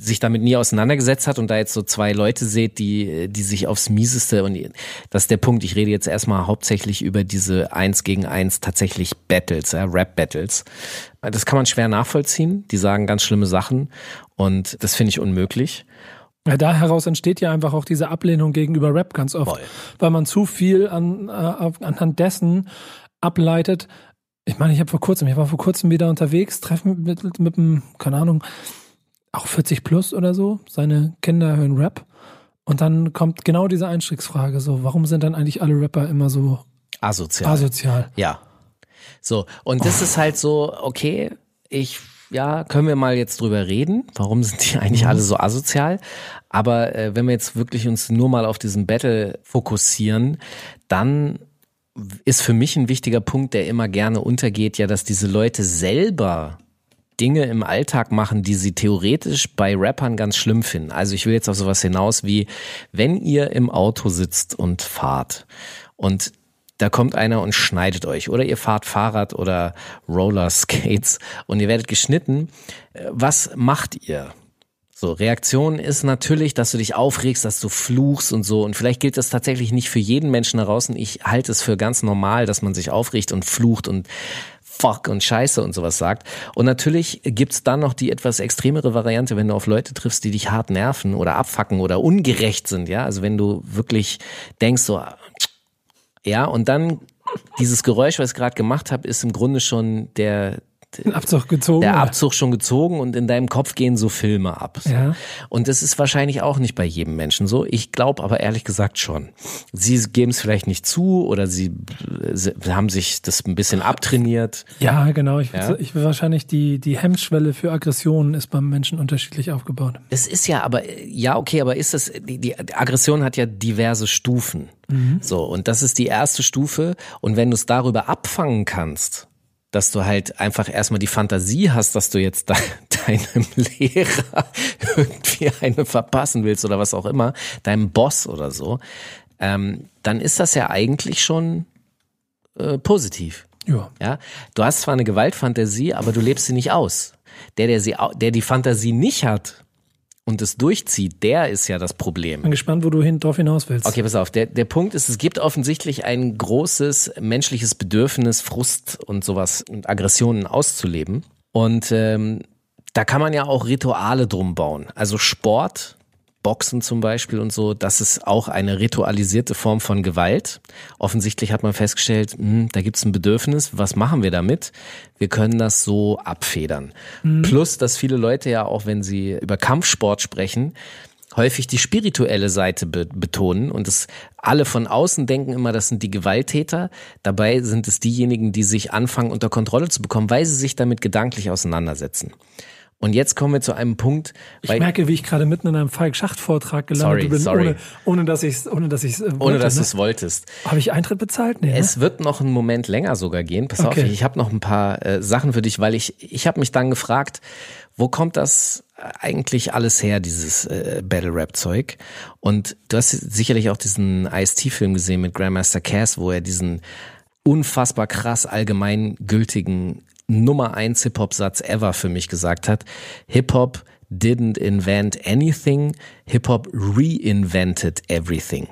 Speaker 3: sich damit nie auseinandergesetzt hat und da jetzt so zwei Leute seht, die, die sich aufs Mieseste und das ist der Punkt. Ich rede jetzt erstmal hauptsächlich über diese eins gegen eins tatsächlich Battles, ja, Rap-Battles. Das kann man schwer nachvollziehen. Die sagen ganz schlimme Sachen und das finde ich unmöglich.
Speaker 2: Ja, da heraus entsteht ja einfach auch diese Ablehnung gegenüber Rap ganz oft,
Speaker 3: Voll.
Speaker 2: weil man zu viel an, äh, anhand dessen ableitet. Ich meine, ich habe vor kurzem, ich war vor kurzem wieder unterwegs, treffen mit, mit, mit einem, keine Ahnung, auch 40 plus oder so. Seine Kinder hören Rap. Und dann kommt genau diese Einstiegsfrage, so, warum sind dann eigentlich alle Rapper immer so
Speaker 3: Asozial.
Speaker 2: asozial?
Speaker 3: Ja. So, und das ist halt so, okay, ich, ja, können wir mal jetzt drüber reden. Warum sind die eigentlich alle so asozial? Aber äh, wenn wir jetzt wirklich uns nur mal auf diesen Battle fokussieren, dann ist für mich ein wichtiger Punkt, der immer gerne untergeht, ja, dass diese Leute selber Dinge im Alltag machen, die sie theoretisch bei Rappern ganz schlimm finden. Also ich will jetzt auf sowas hinaus wie, wenn ihr im Auto sitzt und fahrt und da kommt einer und schneidet euch oder ihr fahrt Fahrrad oder Roller Skates und ihr werdet geschnitten, äh, was macht ihr? So, Reaktion ist natürlich, dass du dich aufregst, dass du fluchst und so. Und vielleicht gilt das tatsächlich nicht für jeden Menschen da draußen. Ich halte es für ganz normal, dass man sich aufregt und flucht und fuck und scheiße und sowas sagt. Und natürlich gibt's dann noch die etwas extremere Variante, wenn du auf Leute triffst, die dich hart nerven oder abfacken oder ungerecht sind, ja. Also wenn du wirklich denkst so, ja, und dann dieses Geräusch, was ich gerade gemacht habe, ist im Grunde schon der,
Speaker 2: Den Abzug gezogen.
Speaker 3: der? Abzug schon gezogen und in deinem Kopf gehen so Filme ab. So.
Speaker 2: Ja.
Speaker 3: Und das ist wahrscheinlich auch nicht bei jedem Menschen so. Ich glaube aber ehrlich gesagt schon. Sie geben es vielleicht nicht zu oder sie, sie haben sich das ein bisschen abtrainiert.
Speaker 2: Ja, genau. Ich,
Speaker 3: Ja.
Speaker 2: ich will wahrscheinlich die, die Hemmschwelle für Aggressionen ist beim Menschen unterschiedlich aufgebaut.
Speaker 3: Es ist ja aber, ja, okay, aber ist das, die, die Aggression hat ja diverse Stufen. So, und das ist die erste Stufe. Und wenn du es darüber abfangen kannst, dass du halt einfach erstmal die Fantasie hast, dass du jetzt de deinem Lehrer irgendwie eine verpassen willst oder was auch immer, deinem Boss oder so, ähm, dann ist das ja eigentlich schon äh, positiv.
Speaker 2: Ja.
Speaker 3: Ja, du hast zwar eine Gewaltfantasie, aber du lebst sie nicht aus. Der, der sie, der die Fantasie nicht hat und es durchzieht, der ist ja das Problem.
Speaker 2: Bin gespannt, wo du hin, drauf hinaus willst.
Speaker 3: Okay, pass auf. Der, der Punkt ist, es gibt offensichtlich ein großes menschliches Bedürfnis, Frust und sowas und Aggressionen auszuleben. Und ähm, da kann man ja auch Rituale drum bauen. Also Sport, Boxen zum Beispiel und so, das ist auch eine ritualisierte Form von Gewalt. Offensichtlich hat man festgestellt, hm, da gibt es ein Bedürfnis, was machen wir damit? Wir können das so abfedern. Plus, dass viele Leute ja auch, wenn sie über Kampfsport sprechen, häufig die spirituelle Seite be betonen und es alle von außen denken immer, das sind die Gewalttäter. Dabei sind es diejenigen, die sich anfangen unter Kontrolle zu bekommen, weil sie sich damit gedanklich auseinandersetzen. Und jetzt kommen wir zu einem Punkt,
Speaker 2: Ich merke, wie ich gerade mitten in einem Falk-Schacht-Vortrag gelandet
Speaker 3: Sorry,
Speaker 2: bin,
Speaker 3: sorry.
Speaker 2: ohne, ohne dass ich es ohne dass ich's, äh, wollte,
Speaker 3: ohne dass du
Speaker 2: ne?
Speaker 3: es wolltest.
Speaker 2: Habe ich Eintritt bezahlt? Nee, ne?
Speaker 3: Es wird noch einen Moment länger sogar gehen. Pass auf,
Speaker 2: Okay.
Speaker 3: ich habe noch ein paar äh, Sachen für dich, weil ich ich habe mich dann gefragt, wo kommt das eigentlich alles her, dieses äh, Battle Rap Zeug? Und du hast sicherlich auch diesen Ice-T-Film gesehen mit Grandmaster Cass, wo er diesen unfassbar krass allgemeingültigen Nummer eins Hip-Hop-Satz ever für mich gesagt hat. Hip-Hop didn't invent anything, Hip-Hop reinvented everything.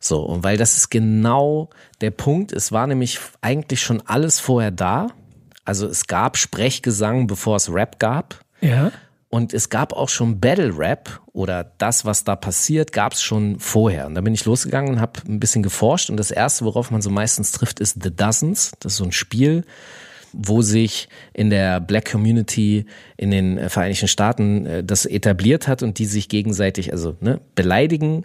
Speaker 3: So, und weil das ist genau der Punkt, es war nämlich eigentlich schon alles vorher da. Also es gab Sprechgesang, bevor es Rap gab.
Speaker 2: ja.
Speaker 3: Und es gab auch schon Battle Rap oder das, was da passiert, gab es schon vorher. Und da bin ich losgegangen und habe ein bisschen geforscht. Und das Erste, worauf man so meistens trifft, ist The Dozens. Das ist so ein Spiel, wo sich in der Black Community in den äh, Vereinigten Staaten äh, das etabliert hat und die sich gegenseitig also ne, beleidigen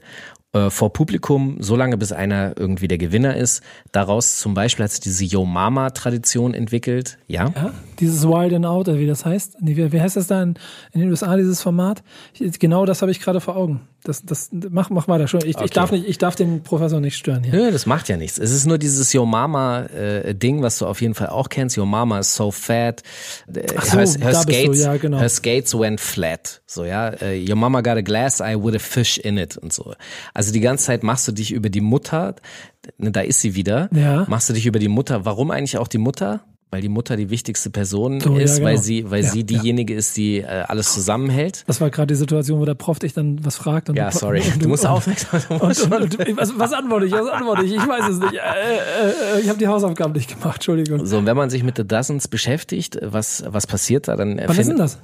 Speaker 3: äh, vor Publikum, solange bis einer irgendwie der Gewinner ist. Daraus zum Beispiel hat sich diese Yo Mama Tradition entwickelt. Ja.
Speaker 2: Ja, dieses Wild and Out, wie das heißt. Wie, heißt das da in, in den USA, dieses Format? Genau das habe ich gerade vor Augen. Das, das, mach, mach weiter schon. Ich, ich,
Speaker 3: Okay.
Speaker 2: darf nicht, ich darf den Professor nicht stören hier.
Speaker 3: Nö, das macht ja nichts. Es ist nur dieses Yo Mama äh, Ding, was du auf jeden Fall auch kennst. Yo Mama is so fat. Äh,
Speaker 2: Ach so,
Speaker 3: her, her
Speaker 2: da bist du,
Speaker 3: skates,
Speaker 2: ja, genau.
Speaker 3: her skates went flat. So ja, äh, Your Mama got a glass, I would a fish in it und so. Also die ganze Zeit machst du dich über die Mutter. Ne, da ist sie wieder.
Speaker 2: Ja.
Speaker 3: Machst du dich über die Mutter. Warum eigentlich auch die Mutter? Weil die Mutter die wichtigste Person
Speaker 2: So, ja,
Speaker 3: ist, weil
Speaker 2: genau.
Speaker 3: sie, weil
Speaker 2: Ja,
Speaker 3: sie diejenige ist, die äh, alles zusammenhält.
Speaker 2: Das war gerade die Situation, wo der Prof dich dann was fragt. Und
Speaker 3: Ja,
Speaker 2: du,
Speaker 3: sorry.
Speaker 2: Und
Speaker 3: Du aufmerksam du musst
Speaker 2: und, was, was antworte ich? Was antworte ich? Ich weiß es nicht. Äh, äh, äh, ich habe die Hausaufgaben nicht gemacht. Entschuldigung.
Speaker 3: So, und wenn man sich mit The Dozens beschäftigt, was, was passiert da, dann
Speaker 2: Wann ist denn das?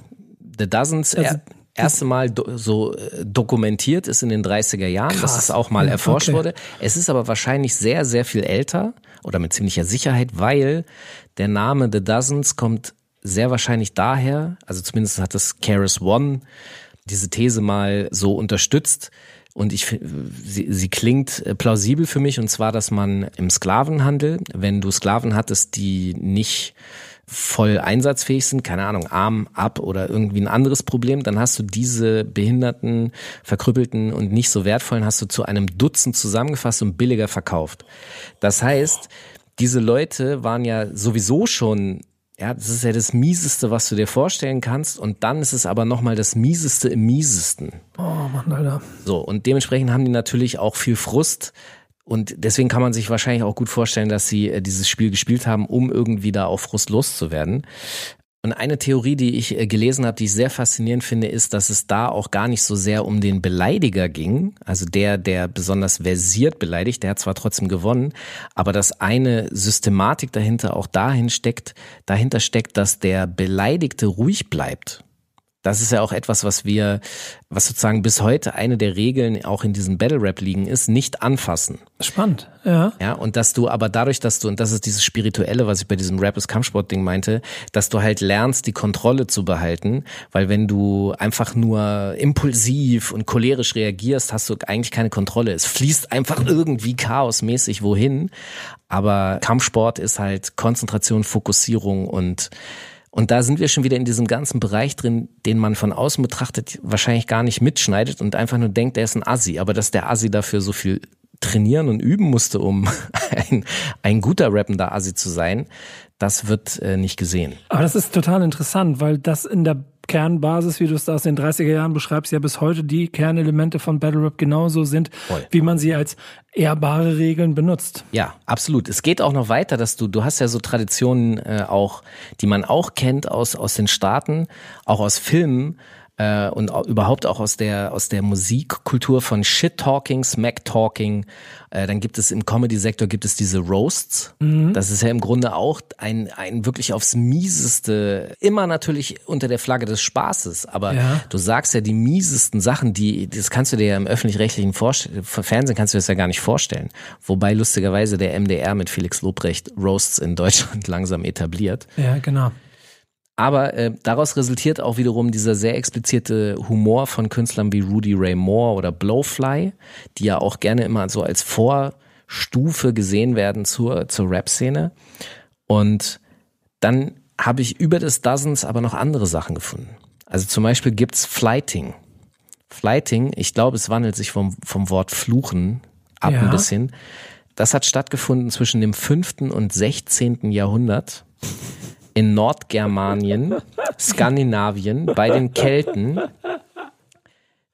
Speaker 3: The Dozens,
Speaker 2: Also,
Speaker 3: erste Mal do, so äh, dokumentiert ist in den 30er Jahren,
Speaker 2: Krass.
Speaker 3: dass es auch mal
Speaker 2: Ja,
Speaker 3: erforscht
Speaker 2: okay.
Speaker 3: wurde. Es ist aber wahrscheinlich sehr, sehr viel älter oder mit ziemlicher Sicherheit, weil der Name The Dozens kommt sehr wahrscheinlich daher, also zumindest hat das Keras One diese These mal so unterstützt. Und ich, sie, sie klingt äh, plausibel für mich, und zwar, dass man im Sklavenhandel, wenn du Sklaven hattest, die nicht voll einsatzfähig sind, keine Ahnung, Arm ab oder irgendwie ein anderes Problem, dann hast du diese behinderten, verkrüppelten und nicht so wertvollen hast du zu einem Dutzend zusammengefasst und billiger verkauft. Das heißt, diese Leute waren ja sowieso schon ja, das ist ja das Mieseste, was du dir vorstellen kannst. Und dann ist es aber nochmal das Mieseste im Miesesten.
Speaker 2: Oh Mann, Alter.
Speaker 3: So, und dementsprechend haben die natürlich auch viel Frust. Und deswegen kann man sich wahrscheinlich auch gut vorstellen, dass sie äh, dieses Spiel gespielt haben, um irgendwie da auf Frust loszuwerden. Und eine Theorie, die ich äh, gelesen habe, die ich sehr faszinierend finde, ist, dass es da auch gar nicht so sehr um den Beleidiger ging, also der, der besonders versiert beleidigt, der hat zwar trotzdem gewonnen, aber dass eine Systematik dahinter auch dahin steckt, dahinter steckt, dass der Beleidigte ruhig bleibt. Das ist ja auch etwas, was wir, was sozusagen bis heute eine der Regeln auch in diesen Battle Rap Ligen ist, nicht anfassen.
Speaker 2: Spannend, ja.
Speaker 3: Ja, und dass du aber dadurch, dass du, und das ist dieses Spirituelle, was ich bei diesem Rap ist Kampfsport Ding meinte, dass du halt lernst, die Kontrolle zu behalten, weil wenn du einfach nur impulsiv und cholerisch reagierst, hast du eigentlich keine Kontrolle. Es fließt einfach irgendwie chaosmäßig wohin, aber Kampfsport ist halt Konzentration, Fokussierung und und da sind wir schon wieder in diesem ganzen Bereich drin, den man von außen betrachtet wahrscheinlich gar nicht mitschneidet und einfach nur denkt, der ist ein Assi. Aber dass der Assi dafür so viel trainieren und üben musste, um ein, ein guter rappender Assi zu sein, das wird äh, nicht gesehen.
Speaker 2: Aber das ist total interessant, weil das in der Kernbasis, wie du es aus den 30er Jahren beschreibst, ja bis heute die Kernelemente von Battle Rap genauso sind,
Speaker 3: Voll.
Speaker 2: wie man sie als ehrbare Regeln benutzt.
Speaker 3: Ja, absolut. Es geht auch noch weiter, dass du, du hast ja so Traditionen äh, auch, die man auch kennt aus, aus den Staaten, auch aus Filmen äh, und überhaupt auch aus der, aus der Musikkultur von Shit-Talking, Smack-Talking. Äh, dann gibt es im Comedy-Sektor gibt es diese Roasts. Das ist ja im Grunde auch ein, ein wirklich aufs Mieseste, immer natürlich unter der Flagge des Spaßes, aber
Speaker 2: Ja.
Speaker 3: du sagst ja die miesesten Sachen, die, das kannst du dir ja im öffentlich-rechtlichen Fernsehen kannst du das ja gar nicht vorstellen. Wobei lustigerweise der MDR mit Felix Lobrecht Roasts in Deutschland langsam etabliert.
Speaker 2: Ja, genau.
Speaker 3: Aber äh, daraus resultiert auch wiederum dieser sehr explizite Humor von Künstlern wie Rudy Ray Moore oder Blowfly, die ja auch gerne immer so als Vorstufe gesehen werden zur, zur Rap-Szene. Und dann habe ich über des Dozens aber noch andere Sachen gefunden. Also zum Beispiel gibt's Flighting. Flighting, ich glaube, es wandelt sich vom, vom Wort Fluchen ab
Speaker 2: Ja.
Speaker 3: ein bisschen. Das hat stattgefunden zwischen dem 5. und 16. Jahrhundert in Nordgermanien, Skandinavien, bei den Kelten,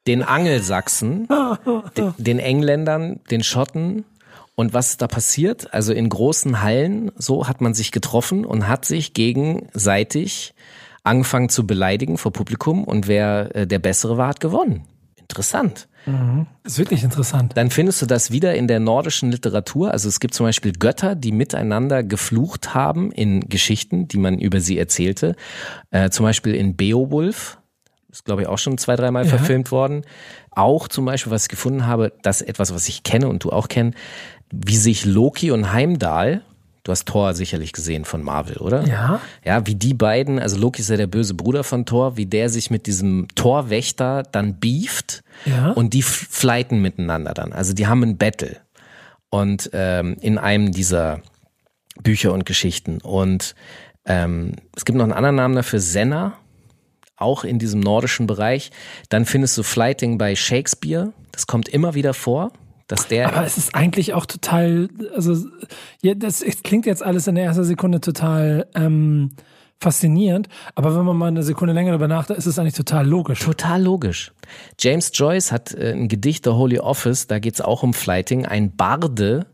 Speaker 3: den Angelsachsen, de- den Engländern, den Schotten. Und was ist da passiert? Also in großen Hallen, so hat man sich getroffen und hat sich gegenseitig angefangen zu beleidigen vor Publikum und wer äh, der Bessere war, hat gewonnen. Interessant.
Speaker 2: Das ist wirklich interessant.
Speaker 3: Dann findest du das wieder in der nordischen Literatur. Also es gibt zum Beispiel Götter, die miteinander geflucht haben in Geschichten, die man über sie erzählte. Äh, zum Beispiel in Beowulf, ist glaube ich auch schon zwei, dreimal
Speaker 2: Ja.
Speaker 3: verfilmt worden. Auch zum Beispiel, was ich gefunden habe, das ist etwas, was ich kenne und du auch kennst, wie sich Loki und Heimdall, du hast Thor sicherlich gesehen von Marvel, oder?
Speaker 2: Ja.
Speaker 3: Ja, wie die beiden, also Loki ist ja der böse Bruder von Thor, wie der sich mit diesem Torwächter dann beeft
Speaker 2: Ja.
Speaker 3: und die flighten miteinander dann. Also die haben ein Battle. Und ähm, in einem dieser Bücher und Geschichten. Und ähm, es gibt noch einen anderen Namen dafür, Senna, auch in diesem nordischen Bereich. Dann findest du Flighting bei Shakespeare. Das kommt immer wieder vor, dass der
Speaker 2: Aber es ist eigentlich auch total, also ja, das es klingt jetzt alles in der ersten Sekunde total ähm, faszinierend, aber wenn man mal eine Sekunde länger darüber nachdenkt, ist es eigentlich total logisch.
Speaker 3: Total logisch. James Joyce hat äh, ein Gedicht, The Holy Office, da geht's auch um Flighting. Ein Barde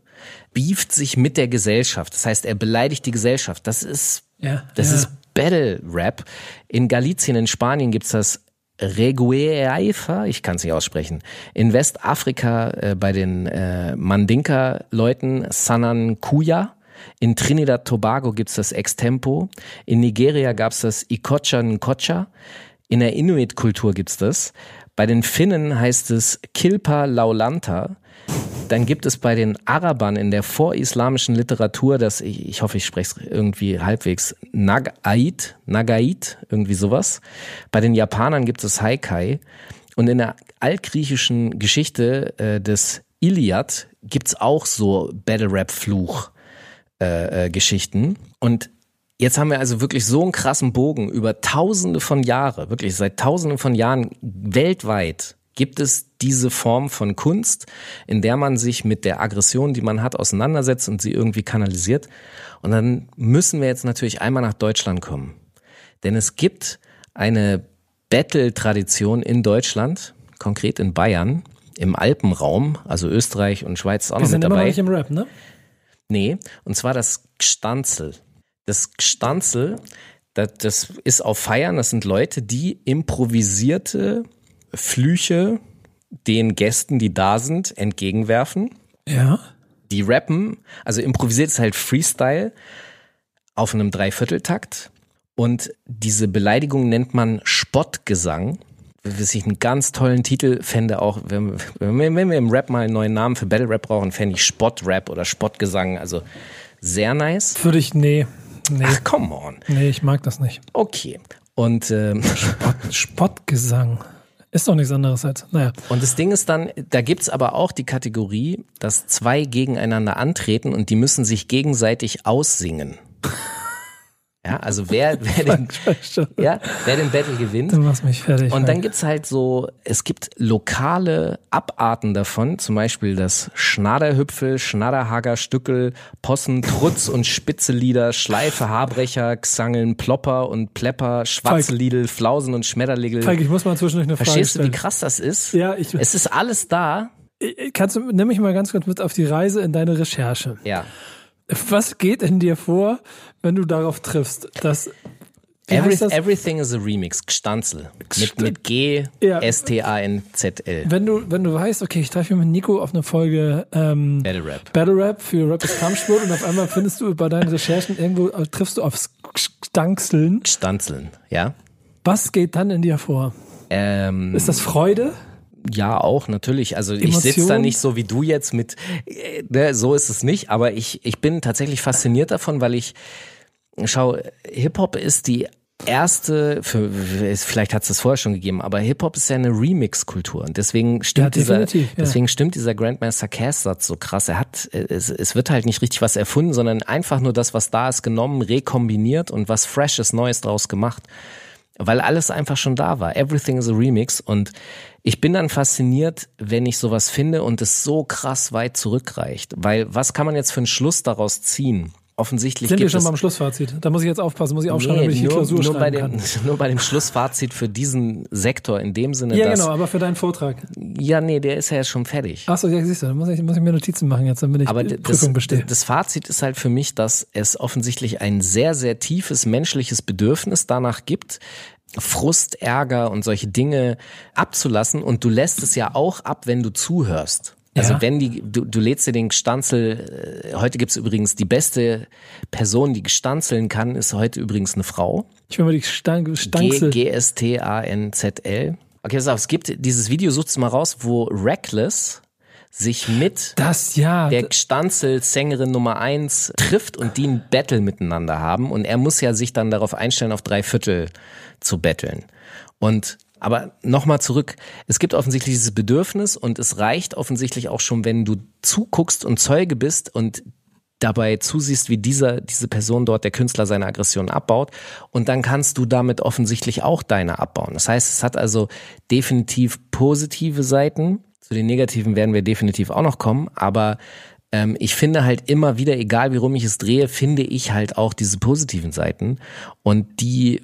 Speaker 3: beeft sich mit der Gesellschaft. Das heißt, er beleidigt die Gesellschaft. Das ist,
Speaker 2: Ja,
Speaker 3: das
Speaker 2: ja.
Speaker 3: ist Battle Rap. In Galicien, in Spanien gibt's das Regueifa, ich kann es nicht aussprechen. In Westafrika äh, bei den äh, Mandinka-Leuten Sanan Kuya. In Trinidad Tobago gibt's das Extempo. In Nigeria gab's das Ikocha Nkocha. In der Inuit-Kultur gibt's das. Bei den Finnen heißt es Kilpa Laulanta. Dann gibt es bei den Arabern in der vorislamischen Literatur das, ich, ich hoffe, ich spreche es irgendwie halbwegs, Nagait, Nagait, irgendwie sowas. Bei den Japanern gibt es Haikai. Und in der altgriechischen Geschichte äh, des Iliad gibt's auch so Battle-Rap-Fluch. Äh, äh. Und jetzt haben wir also wirklich so einen krassen Bogen über tausende von Jahre, wirklich seit tausenden von Jahren weltweit gibt es diese Form von Kunst, in der man sich mit der Aggression, die man hat, auseinandersetzt und sie irgendwie kanalisiert. Und dann müssen wir jetzt natürlich einmal nach Deutschland kommen. Denn es gibt eine Battle-Tradition in Deutschland, konkret in Bayern, im Alpenraum, also Österreich und Schweiz auch
Speaker 2: Wir
Speaker 3: noch
Speaker 2: sind
Speaker 3: mit
Speaker 2: immer noch
Speaker 3: dabei.
Speaker 2: nicht im Rap, ne?
Speaker 3: Nee, und zwar das Gstanzel. Das Gstanzel, das, das ist auf Feiern, das sind Leute, die improvisierte Flüche den Gästen, die da sind, entgegenwerfen.
Speaker 2: Ja.
Speaker 3: Die rappen, also improvisiert ist halt Freestyle auf einem Dreivierteltakt. Und diese Beleidigung nennt man Spottgesang. Was ich einen ganz tollen Titel fände, auch wenn, wenn, wenn wir im Rap mal einen neuen Namen für Battle Rap brauchen, fände ich Spottrap oder Spottgesang. Also sehr nice.
Speaker 2: Für dich, nee. Nee,
Speaker 3: Ach, come on.
Speaker 2: nee, ich mag das nicht.
Speaker 3: Okay. Und, ähm,
Speaker 2: Spottgesang. Ist doch nichts anderes als, naja.
Speaker 3: und das Ding ist dann, da gibt's aber auch die Kategorie, dass zwei gegeneinander antreten und die müssen sich gegenseitig aussingen. Ja, also wer, wer den, ja, wer den Battle gewinnt.
Speaker 2: Du machst mich fertig.
Speaker 3: Und dann
Speaker 2: Frank.
Speaker 3: gibt's halt so, es gibt lokale Abarten davon, zum Beispiel das Schnaderhüpfel, Schnadderhager, Stückel, Possen, Trutz und Spitzelieder, Schleife, Haarbrecher, Xangeln, Plopper und Plepper, Schwarzeliedel, Flausen und Schmetterligel.
Speaker 2: Falk, ich muss mal zwischendurch eine Frage
Speaker 3: Verstehst du, wie krass das ist?
Speaker 2: Ja, ich-
Speaker 3: Es ist alles da.
Speaker 2: Kannst du, nimm mich mal ganz kurz mit auf die Reise in deine Recherche.
Speaker 3: Ja.
Speaker 2: Was geht in dir vor, wenn du darauf triffst, dass
Speaker 3: Every, everything is a Remix, Gstanzel. Mit, mit G,
Speaker 2: Ja.
Speaker 3: S-T-A-N-Z-L.
Speaker 2: wenn du, wenn du weißt, okay, ich treffe mich mit Nico auf eine Folge ähm,
Speaker 3: Battle Rap.
Speaker 2: Battle Rap für Rap ist Kampfsport und auf einmal findest du bei deinen Recherchen irgendwo, äh, triffst du auf Stanzeln.
Speaker 3: Gstanzeln, ja.
Speaker 2: Was geht dann in dir vor?
Speaker 3: Ähm,
Speaker 2: Ist das Freude?
Speaker 3: Ja, auch natürlich. Also ich sitze da nicht so wie du jetzt mit, äh, ne, so ist es nicht, aber ich, ich bin tatsächlich fasziniert davon, weil ich, schau, Hip-Hop ist die erste, für, vielleicht hat es das vorher schon gegeben, aber Hip-Hop ist ja eine Remix-Kultur und deswegen stimmt
Speaker 2: Ja,
Speaker 3: dieser,
Speaker 2: ja.
Speaker 3: deswegen stimmt dieser Grandmaster Cass-Satz so krass. Er hat, es, es wird halt nicht richtig was erfunden, sondern einfach nur das, was da ist, genommen, rekombiniert und was Freshes, Neues draus gemacht weil alles einfach schon da war. Everything is a Remix und ich bin dann fasziniert, wenn ich sowas finde und es so krass weit zurückreicht, weil was kann man jetzt für einen Schluss daraus ziehen? Offensichtlich
Speaker 2: Sind wir schon beim Schlussfazit? Da muss ich jetzt aufpassen, muss ich aufschreiben, damit ich die
Speaker 3: nur,
Speaker 2: Klausur
Speaker 3: nur, bei
Speaker 2: schreiben
Speaker 3: dem,
Speaker 2: kann.
Speaker 3: nur bei dem Schlussfazit für diesen Sektor in dem Sinne,
Speaker 2: Ja,
Speaker 3: dass
Speaker 2: genau, aber für deinen Vortrag.
Speaker 3: ja nee, der ist ja jetzt schon fertig.
Speaker 2: Achso, ja, siehst du, da muss ich, muss ich mir Notizen machen jetzt, damit ich
Speaker 3: Aber
Speaker 2: die
Speaker 3: das,
Speaker 2: Prüfung bestehe.
Speaker 3: das Fazit ist halt für mich, dass es offensichtlich ein sehr, sehr tiefes menschliches Bedürfnis danach gibt, Frust, Ärger und solche Dinge abzulassen. Und du lässt es ja auch ab, wenn du zuhörst. Also
Speaker 2: Ja.
Speaker 3: wenn die, du, du lädst dir den Gestanzel, äh, heute gibt's übrigens die beste Person, die gestanzeln kann, ist heute übrigens eine Frau.
Speaker 2: Ich will mal die Stang, Stanzel.
Speaker 3: G- G-S-T-A-N-Z-L. Okay, pass auf, es gibt dieses Video, sucht's mal raus, wo Reckless sich mit
Speaker 2: das, ja.
Speaker 3: der Gstanzel-Sängerin Nummer eins trifft und die ein Battle miteinander haben. Und er muss ja sich dann darauf einstellen, auf drei Viertel zu betteln. Und aber nochmal zurück, es gibt offensichtlich dieses Bedürfnis und es reicht offensichtlich auch schon, wenn du zuguckst und Zeuge bist und dabei zusiehst, wie dieser, diese Person dort, der Künstler, seine Aggression abbaut. Und dann kannst du damit offensichtlich auch deine abbauen. Das heißt, es hat also definitiv positive Seiten. Zu den negativen werden wir definitiv auch noch kommen. Aber ähm, ich finde halt immer wieder, egal wie rum ich es drehe, finde ich halt auch diese positiven Seiten. Und die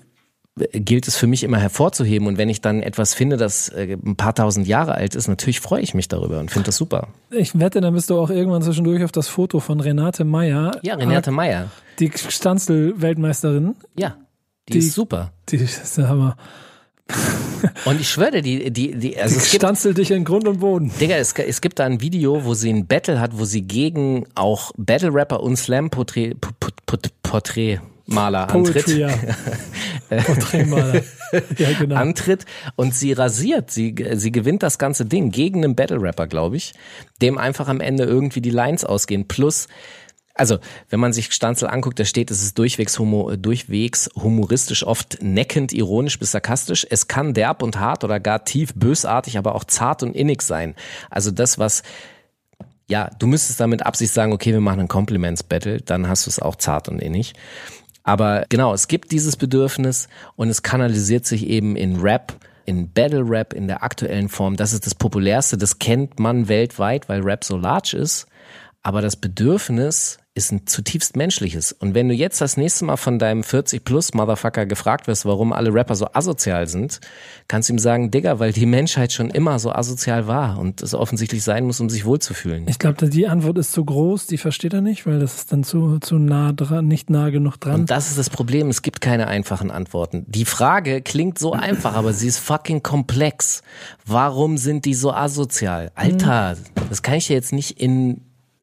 Speaker 3: gilt es für mich immer hervorzuheben. Und wenn ich dann etwas finde, das äh, ein paar tausend Jahre alt ist, natürlich freue ich mich darüber und finde das super.
Speaker 2: Ich wette, dann bist du auch irgendwann zwischendurch auf das Foto von Renate Meyer.
Speaker 3: Ja, Renate Meyer.
Speaker 2: Die Stanzel-Weltmeisterin.
Speaker 3: Ja, die,
Speaker 2: Die-
Speaker 3: ist super.
Speaker 2: Die ist der Hammer.
Speaker 3: Und ich schwöre, die, die, die, also
Speaker 2: Die
Speaker 3: es
Speaker 2: stanzelt dich in Grund und Boden.
Speaker 3: Digga, es, es gibt da ein Video, wo sie ein Battle hat, wo sie gegen auch Battle-Rapper und Slam-Porträt, Porträt, Maler antritt.
Speaker 2: Poetry, ja. Porträtmaler. ja, genau.
Speaker 3: antritt und sie rasiert, sie, sie gewinnt das ganze Ding gegen einen Battle Rapper, glaube ich, dem einfach am Ende irgendwie die Lines ausgehen. Plus, also wenn man sich Stanzel anguckt, da steht, es ist durchwegs, homo, durchwegs humoristisch, oft neckend, ironisch bis sarkastisch. Es kann derb und hart oder gar tief bösartig, aber auch zart und innig sein. Also das, was ja, du müsstest damit Absicht sagen, okay, wir machen ein Compliments-Battle, dann hast du es auch zart und innig. Aber genau, es gibt dieses Bedürfnis und es kanalisiert sich eben in Rap, in Battle Rap in der aktuellen Form. Das ist das populärste, das kennt man weltweit, weil Rap so large ist. Aber das Bedürfnis ist ein zutiefst menschliches. Und wenn du jetzt das nächste Mal von deinem 40 plus Motherfucker gefragt wirst, warum alle Rapper so asozial sind, kannst du ihm sagen, Digga, weil die Menschheit schon immer so asozial war und es offensichtlich sein muss, um sich wohlzufühlen.
Speaker 2: Ich glaube, die Antwort ist zu groß, die versteht er nicht, weil das ist dann zu, zu nah dran, nicht nah genug dran.
Speaker 3: Und das ist das Problem, es gibt keine einfachen Antworten. Die Frage klingt so einfach, aber sie ist fucking komplex. Warum sind die so asozial? Alter, das kann ich dir jetzt nicht in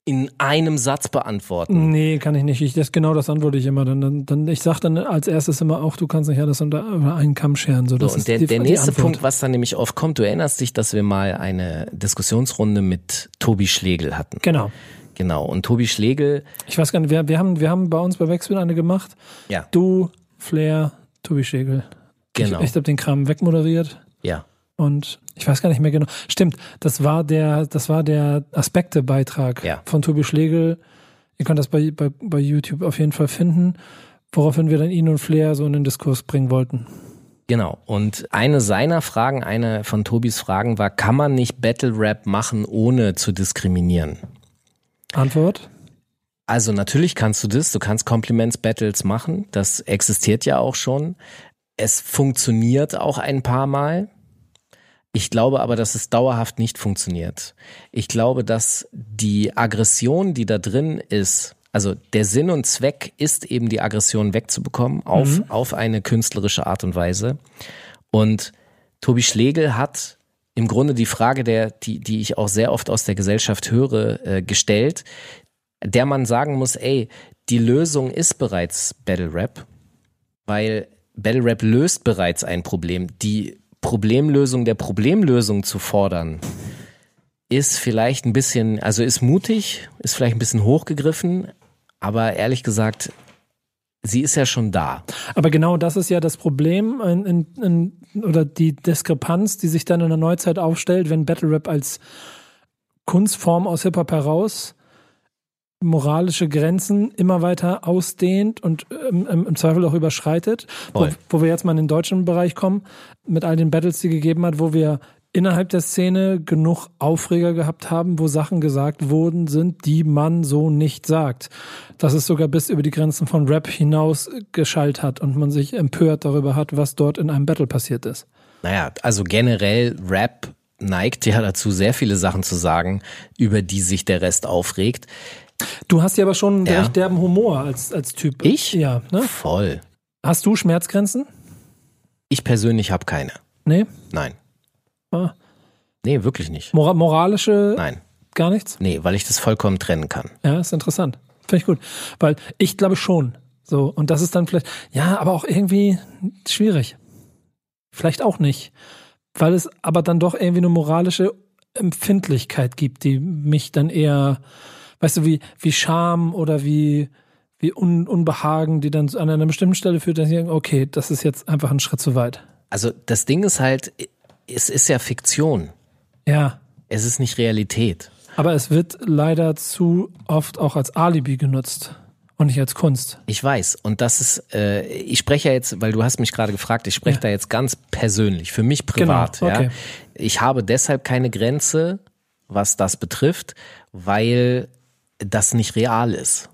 Speaker 3: in einem Satz beantworten.
Speaker 2: Nee, kann ich nicht. Ich, das, genau das antworte ich immer. Dann, dann, dann, ich sage dann als erstes immer auch, du kannst nicht alles unter, einen Kamm scheren. So, das
Speaker 3: So, und
Speaker 2: ist
Speaker 3: der,
Speaker 2: die,
Speaker 3: der nächste. Punkt, was dann nämlich oft kommt, du erinnerst dich, dass wir mal eine Diskussionsrunde mit Tobi Schlegel hatten.
Speaker 2: Genau.
Speaker 3: Genau. Und Tobi Schlegel,
Speaker 2: Ich weiß gar nicht, wir, wir, haben, wir haben bei uns bei Wechsel eine gemacht.
Speaker 3: ja,
Speaker 2: Du, Flair, Tobi Schegel.
Speaker 3: genau.
Speaker 2: Ich, ich habe den Kram wegmoderiert.
Speaker 3: ja.
Speaker 2: Und ich weiß gar nicht mehr genau. Stimmt, das war der, das war der Aspekte-Beitrag
Speaker 3: Ja.
Speaker 2: von Tobi Schlegel. Ihr könnt das bei, bei, bei YouTube auf jeden Fall finden, woraufhin wir dann ihn und Flair so in den Diskurs bringen wollten.
Speaker 3: Genau. Und eine seiner Fragen, eine von Tobis Fragen war, kann man nicht Battle Rap machen, ohne zu diskriminieren?
Speaker 2: Antwort?
Speaker 3: Also natürlich kannst du das, du kannst Compliments Battles machen, das existiert ja auch schon. Es funktioniert auch ein paar Mal. Ich glaube aber, dass es dauerhaft nicht funktioniert. Ich glaube, dass die Aggression, die da drin ist, also der Sinn und Zweck ist eben die Aggression wegzubekommen auf, auf eine künstlerische Art und Weise. Und Tobi Schlegel hat im Grunde die Frage, der, die, die ich auch sehr oft aus der Gesellschaft höre, äh, gestellt, der man sagen muss, ey, die Lösung ist bereits Battle Rap, weil Battle Rap löst bereits ein Problem. Die Problemlösung der Problemlösung zu fordern, ist vielleicht ein bisschen, also ist mutig, ist vielleicht ein bisschen hochgegriffen, aber ehrlich gesagt, sie ist ja schon da.
Speaker 2: Aber genau das ist ja das Problem in, in, in, oder die Diskrepanz, die sich dann in der Neuzeit aufstellt, wenn Battle Rap als Kunstform aus Hip-Hop heraus moralische Grenzen immer weiter ausdehnt und ähm, im, Zweifel auch überschreitet. Wo, wo wir jetzt mal in den deutschen Bereich kommen, mit all den Battles, die gegeben hat, wo wir innerhalb der Szene genug Aufreger gehabt haben, wo Sachen gesagt worden sind, die man so nicht sagt. Dass es sogar bis über die Grenzen von Rap hinaus geschallt hat und man sich empört darüber hat, was dort in einem Battle passiert ist.
Speaker 3: Naja, also generell Rap neigt ja dazu, sehr viele Sachen zu sagen, über die sich der Rest aufregt.
Speaker 2: Du hast ja aber schon einen
Speaker 3: Ja.
Speaker 2: recht derben Humor als, als Typ.
Speaker 3: Ich?
Speaker 2: Ja. Ne?
Speaker 3: Voll.
Speaker 2: Hast du Schmerzgrenzen?
Speaker 3: Ich persönlich habe keine.
Speaker 2: Nee?
Speaker 3: Nein.
Speaker 2: Ah.
Speaker 3: Nee, wirklich nicht.
Speaker 2: Mora moralische
Speaker 3: Nein.
Speaker 2: gar nichts?
Speaker 3: Nee, weil ich das vollkommen trennen kann.
Speaker 2: Ja, ist interessant. Finde ich gut. Weil ich glaube schon. So, und das ist dann vielleicht, ja, aber auch irgendwie schwierig. Vielleicht auch nicht. Weil es aber dann doch irgendwie eine moralische Empfindlichkeit gibt, die mich dann eher, weißt du, wie, wie Scham oder wie, wie Un Unbehagen, die dann an einer bestimmten Stelle führt, dass ich denke, okay, das ist jetzt einfach ein Schritt zu weit.
Speaker 3: Also das Ding ist halt, es ist ja Fiktion.
Speaker 2: Ja.
Speaker 3: Es ist nicht Realität.
Speaker 2: Aber es wird leider zu oft auch als Alibi genutzt und nicht als Kunst.
Speaker 3: Ich weiß. Und das ist, äh, ich spreche ja jetzt, weil du hast mich gerade gefragt, ich spreche
Speaker 2: Ja.
Speaker 3: da jetzt ganz persönlich, für mich privat.
Speaker 2: Genau, okay.
Speaker 3: ja. Ich habe deshalb keine Grenze, was das betrifft, weil das nicht real ist.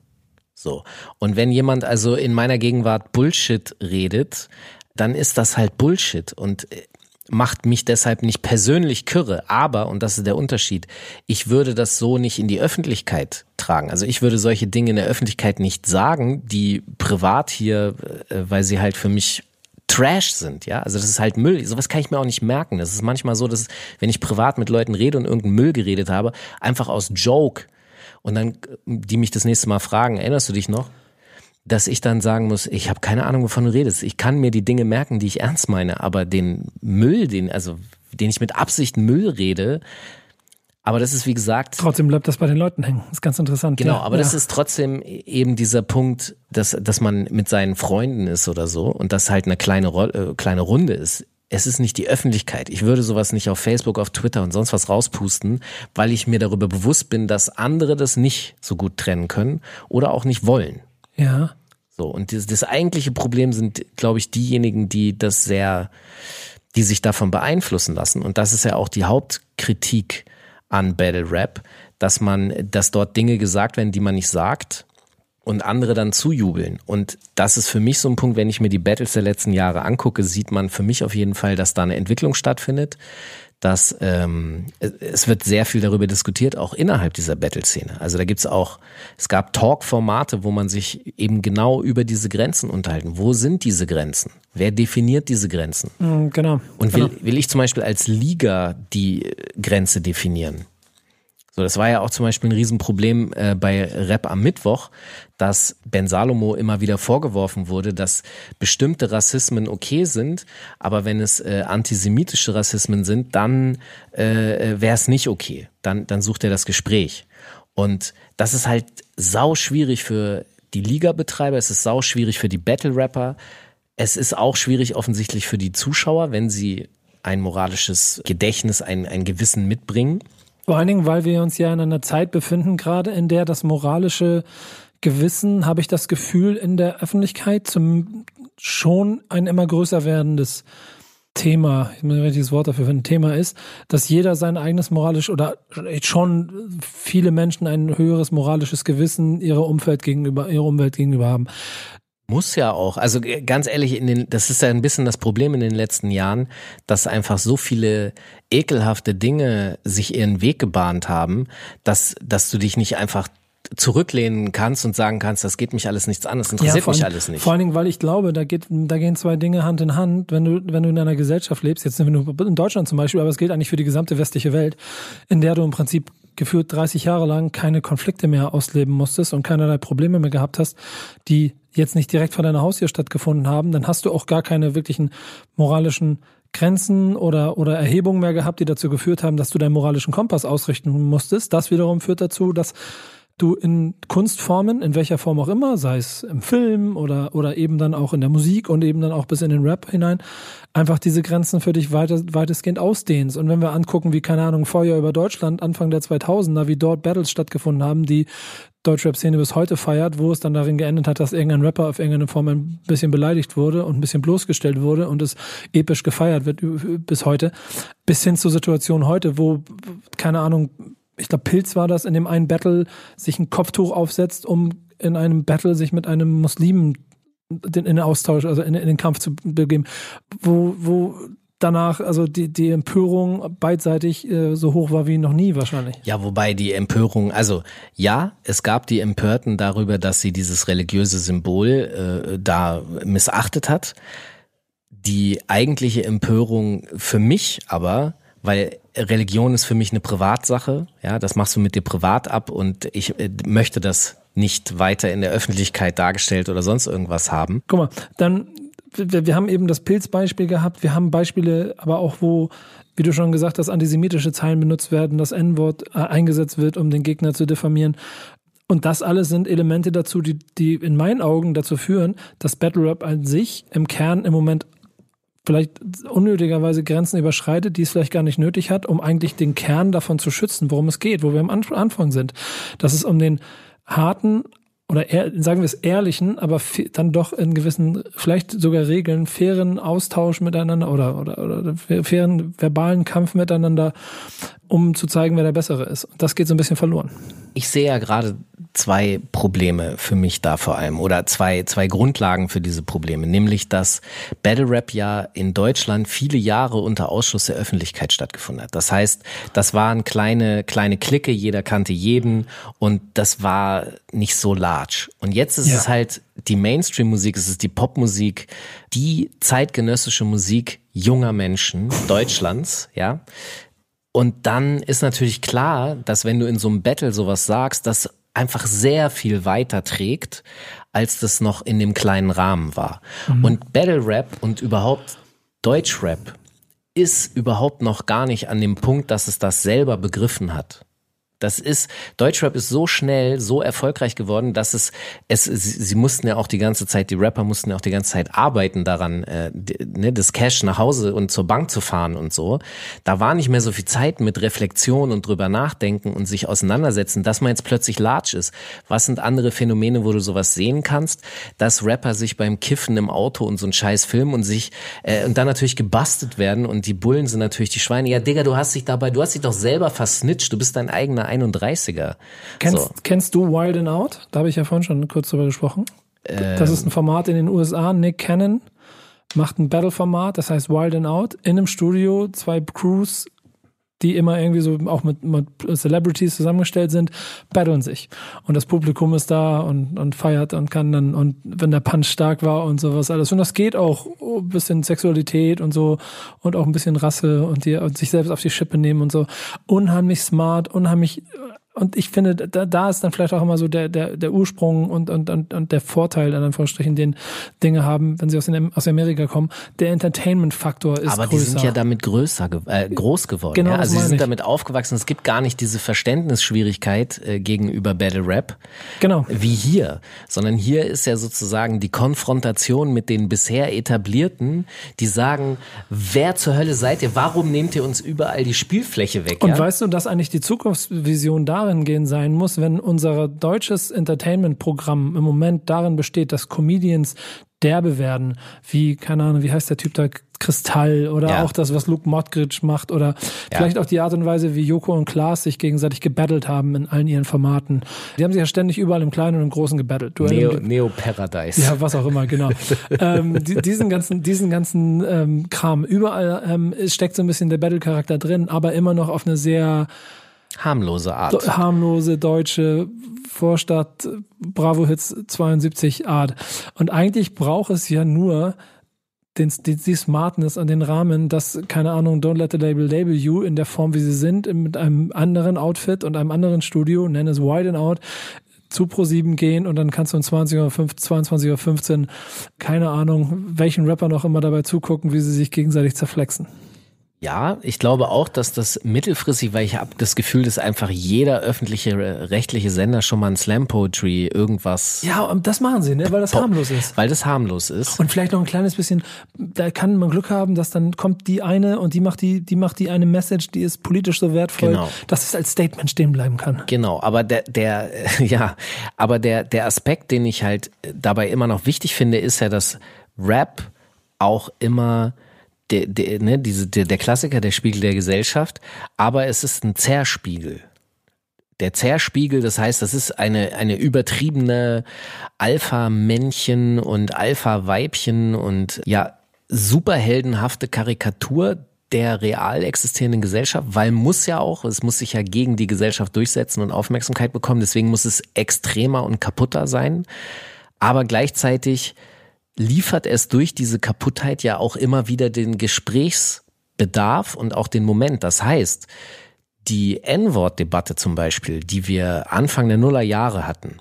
Speaker 3: So. Und wenn jemand also in meiner Gegenwart Bullshit redet, dann ist das halt Bullshit und äh, macht mich deshalb nicht persönlich kürre. Aber, und das ist der Unterschied, ich würde das so nicht in die Öffentlichkeit tragen. Also ich würde solche Dinge in der Öffentlichkeit nicht sagen, die privat hier, äh, weil sie halt für mich Trash sind, ja. Also das ist halt Müll. Sowas kann ich mir auch nicht merken. Das ist manchmal so, dass wenn ich privat mit Leuten rede und irgendeinen Müll geredet habe, einfach aus Joke und dann, die mich das nächste Mal fragen, erinnerst du dich noch? dass ich dann sagen muss, ich habe keine Ahnung, wovon du redest. Ich kann mir die Dinge merken, die ich ernst meine, aber den Müll, den, also den ich mit Absicht Müll rede, aber das ist wie gesagt.
Speaker 2: Trotzdem bleibt das bei den Leuten hängen. Das ist ganz interessant.
Speaker 3: Genau,
Speaker 2: ja,
Speaker 3: aber
Speaker 2: ja.
Speaker 3: das ist trotzdem eben dieser Punkt, dass, dass man mit seinen Freunden ist oder so und das halt eine kleine, äh, kleine Runde ist. Es ist nicht die Öffentlichkeit. Ich würde sowas nicht auf Facebook, auf Twitter und sonst was rauspusten, weil ich mir darüber bewusst bin, dass andere das nicht so gut trennen können oder auch nicht wollen.
Speaker 2: Ja.
Speaker 3: So, und das, das eigentliche Problem sind, glaube ich, diejenigen, die das sehr, die sich davon beeinflussen lassen. Und das ist ja auch die Hauptkritik an Battle Rap, dass man, dass dort Dinge gesagt werden, die man nicht sagt und andere dann zujubeln. Und das ist für mich so ein Punkt, wenn ich mir die Battles der letzten Jahre angucke, sieht man für mich auf jeden Fall, dass da eine Entwicklung stattfindet, dass ähm, es wird sehr viel darüber diskutiert, auch innerhalb dieser Battle-Szene. Also da gibt's auch, es gab Talk-Formate, wo man sich eben genau über diese Grenzen unterhalten. Wo sind diese Grenzen? Wer definiert diese Grenzen?
Speaker 2: Mhm, genau.
Speaker 3: Und will,
Speaker 2: genau.
Speaker 3: will ich zum Beispiel als Liga die Grenze definieren? So, das war ja auch zum Beispiel ein Riesenproblem äh, bei Rap am Mittwoch, dass Ben Salomo immer wieder vorgeworfen wurde, dass bestimmte Rassismen okay sind, aber wenn es äh, antisemitische Rassismen sind, dann äh, wäre es nicht okay. Dann, dann sucht er das Gespräch. Und das ist halt sau schwierig für die Liga-Betreiber, es ist sau schwierig für die Battle-Rapper, es ist auch schwierig offensichtlich für die Zuschauer, wenn sie ein moralisches Gedächtnis, ein, ein Gewissen mitbringen.
Speaker 2: Vor allen Dingen, weil wir uns ja in einer Zeit befinden, gerade in der das moralische Gewissen, habe ich das Gefühl, in der Öffentlichkeit zum schon ein immer größer werdendes Thema, ich muss ein richtiges Wort dafür finden, Thema ist, dass jeder sein eigenes moralisch oder schon viele Menschen ein höheres moralisches Gewissen ihrer Umwelt gegenüber, ihrer Umwelt gegenüber haben.
Speaker 3: Muss ja auch. Also ganz ehrlich, in den, das ist ja ein bisschen das Problem in den letzten Jahren, dass einfach so viele ekelhafte Dinge sich ihren Weg gebahnt haben, dass, dass du dich nicht einfach zurücklehnen kannst und sagen kannst, das geht mich alles nichts an, das interessiert
Speaker 2: ja,
Speaker 3: mich alles nicht.
Speaker 2: Vor allen Dingen, weil ich glaube, da geht, da gehen zwei Dinge Hand in Hand, wenn du, wenn du in einer Gesellschaft lebst, jetzt sind wir nur in Deutschland zum Beispiel, aber es gilt eigentlich für die gesamte westliche Welt, in der du im Prinzip geführt 30 Jahre lang keine Konflikte mehr ausleben musstest und keinerlei Probleme mehr gehabt hast, die jetzt nicht direkt vor deiner Haustür stattgefunden haben, dann hast du auch gar keine wirklichen moralischen Grenzen oder, oder Erhebungen mehr gehabt, die dazu geführt haben, dass du deinen moralischen Kompass ausrichten musstest. Das wiederum führt dazu, dass du in Kunstformen, in welcher Form auch immer, sei es im Film oder, oder eben dann auch in der Musik und eben dann auch bis in den Rap hinein, einfach diese Grenzen für dich weiter, weitestgehend ausdehnst. Und wenn wir angucken, wie, keine Ahnung, Feuer über Deutschland, Anfang der 2000er, wie dort Battles stattgefunden haben, die Deutschrap-Szene bis heute feiert, wo es dann darin geendet hat, dass irgendein Rapper auf irgendeine Form ein bisschen beleidigt wurde und ein bisschen bloßgestellt wurde und es episch gefeiert wird bis heute, bis hin zur Situation heute, wo, keine Ahnung, ich glaube, Pilz war das, in dem einen Battle sich ein Kopftuch aufsetzt, um in einem Battle sich mit einem Muslimen in den Austausch, also in, in den Kampf zu begeben, wo, wo danach, also die, die Empörung beidseitig äh, so hoch war wie noch nie wahrscheinlich.
Speaker 3: Ja, wobei die Empörung, also ja, es gab die Empörten darüber, dass sie dieses religiöse Symbol äh, da missachtet hat. Die eigentliche Empörung für mich aber, weil Religion ist für mich eine Privatsache, ja, das machst du mit dir privat ab und ich äh, möchte das nicht weiter in der Öffentlichkeit dargestellt oder sonst irgendwas haben.
Speaker 2: Guck mal, dann wir, wir haben eben das Pilzbeispiel gehabt, wir haben Beispiele, aber auch wo, wie du schon gesagt hast, antisemitische Zeilen benutzt werden, das N-Wort äh, eingesetzt wird, um den Gegner zu diffamieren. Und das alles sind Elemente dazu, die, die in meinen Augen dazu führen, dass Battle Rap an sich im Kern im Moment vielleicht unnötigerweise Grenzen überschreitet, die es vielleicht gar nicht nötig hat, um eigentlich den Kern davon zu schützen, worum es geht, wo wir am Anfang sind. Dass es um den harten oder eher, sagen wir es ehrlichen, aber dann doch in gewissen, vielleicht sogar Regeln, fairen Austausch miteinander oder, oder, oder fairen verbalen Kampf miteinander, um zu zeigen, wer der Bessere ist. Und das geht so ein bisschen verloren.
Speaker 3: Ich sehe ja gerade zwei Probleme für mich da vor allem oder zwei, zwei Grundlagen für diese Probleme, nämlich dass Battle Rap ja in Deutschland viele Jahre unter Ausschluss der Öffentlichkeit stattgefunden hat. Das heißt, das waren kleine, kleine Clique, jeder kannte jeden und das war nicht so large. Und jetzt ist ja. es halt die Mainstream-Musik, es ist die Popmusik, die zeitgenössische Musik junger Menschen Deutschlands, ja. Und dann ist natürlich klar, dass wenn du in so einem Battle sowas sagst, dass einfach sehr viel weiter trägt, als das noch in dem kleinen Rahmen war. Und Battle Rap und überhaupt Deutschrap ist überhaupt noch gar nicht an dem Punkt, dass es das selber begriffen hat. Das ist, Deutschrap ist so schnell, so erfolgreich geworden, dass es, es, sie, mussten ja auch die ganze Zeit, die Rapper mussten ja auch die ganze Zeit arbeiten daran, äh, ne, das Cash nach Hause und zur Bank zu fahren und so. Da war nicht mehr so viel Zeit mit Reflexion und drüber nachdenken und sich auseinandersetzen, dass man jetzt plötzlich large ist. Was sind andere Phänomene, wo du sowas sehen kannst, dass Rapper sich beim Kiffen im Auto und so einen scheiß Film und sich, äh, und dann natürlich gebastelt werden und die Bullen sind natürlich die Schweine. Ja, Digga, du hast dich dabei, du hast dich doch selber versnitcht, du bist dein eigener 31er.
Speaker 2: Kennst,
Speaker 3: so.
Speaker 2: kennst du Wild and Out? Da habe ich ja vorhin schon kurz drüber gesprochen. das ist ein Format in den USA. Nick Cannon macht ein Battle-Format, das heißt Wild and Out. In einem Studio, zwei Crews, die immer irgendwie so auch mit, mit Celebrities zusammengestellt sind, battlen sich. Und das Publikum ist da und, und feiert und kann dann, und wenn der Punch stark war und sowas alles. Und das geht auch ein bisschen Sexualität und so und auch ein bisschen Rasse und, die, und sich selbst auf die Schippe nehmen und so. Unheimlich smart, unheimlich und ich finde, da, da ist dann vielleicht auch immer so der, der, der Ursprung und, und, und, und der Vorteil, in Anführungsstrichen, den Dinge haben, wenn sie aus, den, aus Amerika kommen. Der Entertainment-Faktor ist
Speaker 3: Aber
Speaker 2: größer.
Speaker 3: die sind ja damit größer, äh, groß geworden.
Speaker 2: Genau,
Speaker 3: ja? Also sie sind
Speaker 2: ich.
Speaker 3: damit aufgewachsen. Es gibt gar nicht diese Verständnisschwierigkeit äh, gegenüber Battle Rap.
Speaker 2: Genau.
Speaker 3: Wie hier, sondern hier ist ja sozusagen die Konfrontation mit den bisher etablierten, die sagen, wer zur Hölle seid ihr? Warum nehmt ihr uns überall die Spielfläche weg?
Speaker 2: Und
Speaker 3: ja?
Speaker 2: weißt du, dass eigentlich die Zukunftsvision darin gehen sein muss, wenn unser deutsches Entertainment-Programm im Moment darin besteht, dass Comedians derbe werden, wie, keine Ahnung, wie heißt der Typ da, Kristall oder
Speaker 3: Ja.
Speaker 2: auch das, was Luke Mockridge macht oder vielleicht auch die Art und Weise, wie Joko und Klaas sich gegenseitig gebattelt haben in allen ihren Formaten. Die haben sich ja ständig überall im Kleinen und im Großen gebattelt. Du
Speaker 3: Neo, Neo Paradise.
Speaker 2: ja, was auch immer, genau. ähm, die, diesen ganzen, diesen ganzen ähm, Kram. Überall ähm, steckt so ein bisschen der Battle-Charakter drin, aber immer noch auf eine sehr
Speaker 3: Harmlose Art.
Speaker 2: harmlose deutsche Vorstadt Bravo Hits 72 Art. Und eigentlich braucht es ja nur den, die, die Smartness und den Rahmen, dass, keine Ahnung, Don't Let the Label Label You in der Form, wie sie sind, mit einem anderen Outfit und einem anderen Studio, nenn es Wide and Out, zu Pro7 gehen und dann kannst du um 20 Uhr, 22 Uhr 15, keine Ahnung, welchen Rapper noch immer dabei zugucken, wie sie sich gegenseitig zerflexen.
Speaker 3: Ja, ich glaube auch, dass das mittelfristig, weil ich habe das Gefühl, dass einfach jeder öffentliche äh, rechtliche Sender schon mal ein Slam Poetry irgendwas,
Speaker 2: Ja, das machen sie, ne, weil das harmlos ist.
Speaker 3: weil das harmlos ist.
Speaker 2: Und vielleicht noch ein kleines bisschen, da kann man Glück haben, dass dann kommt die eine und die macht die, die macht die eine Message, die ist politisch so wertvoll,
Speaker 3: Genau.
Speaker 2: dass es als Statement stehen bleiben kann.
Speaker 3: Genau, aber der, der, ja, aber der, der Aspekt, den ich halt dabei immer noch wichtig finde, ist ja, dass Rap auch immer der, der, ne, diese, der, der Klassiker, der Spiegel der Gesellschaft, aber es ist ein Zerspiegel. Der Zerspiegel, das heißt, das ist eine, eine übertriebene Alpha-Männchen und Alpha-Weibchen und ja, superheldenhafte Karikatur der real existierenden Gesellschaft, weil muss ja auch, es muss sich ja gegen die Gesellschaft durchsetzen und Aufmerksamkeit bekommen, deswegen muss es extremer und kaputter sein, aber gleichzeitig liefert es durch diese Kaputtheit ja auch immer wieder den Gesprächsbedarf und auch den Moment. Das heißt, die N-Wort-Debatte zum Beispiel, die wir Anfang der Nullerjahre hatten,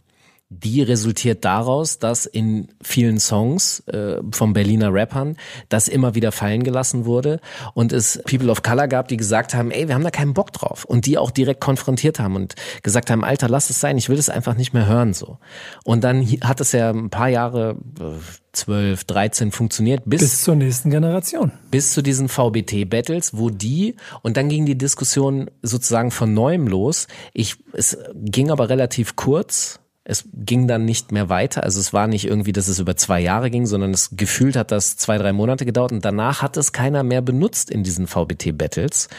Speaker 3: die resultiert daraus, dass in vielen Songs äh, von Berliner Rappern das immer wieder fallen gelassen wurde und es People of Color gab, die gesagt haben, ey, wir haben da keinen Bock drauf und die auch direkt konfrontiert haben und gesagt haben, Alter, lass es sein, ich will das einfach nicht mehr hören so. Und dann hat es ja ein paar Jahre, äh, 12, 13 funktioniert, bis
Speaker 2: Bis zur nächsten Generation.
Speaker 3: bis zu diesen VBT-Battles, wo die, und dann ging die Diskussion sozusagen von neuem los. Ich, es ging aber relativ kurz. Es ging dann nicht mehr weiter. Also es war nicht irgendwie, dass es über zwei Jahre ging, sondern es gefühlt hat das zwei, drei Monate gedauert und danach hat es keiner mehr benutzt in diesen VBT-Battles.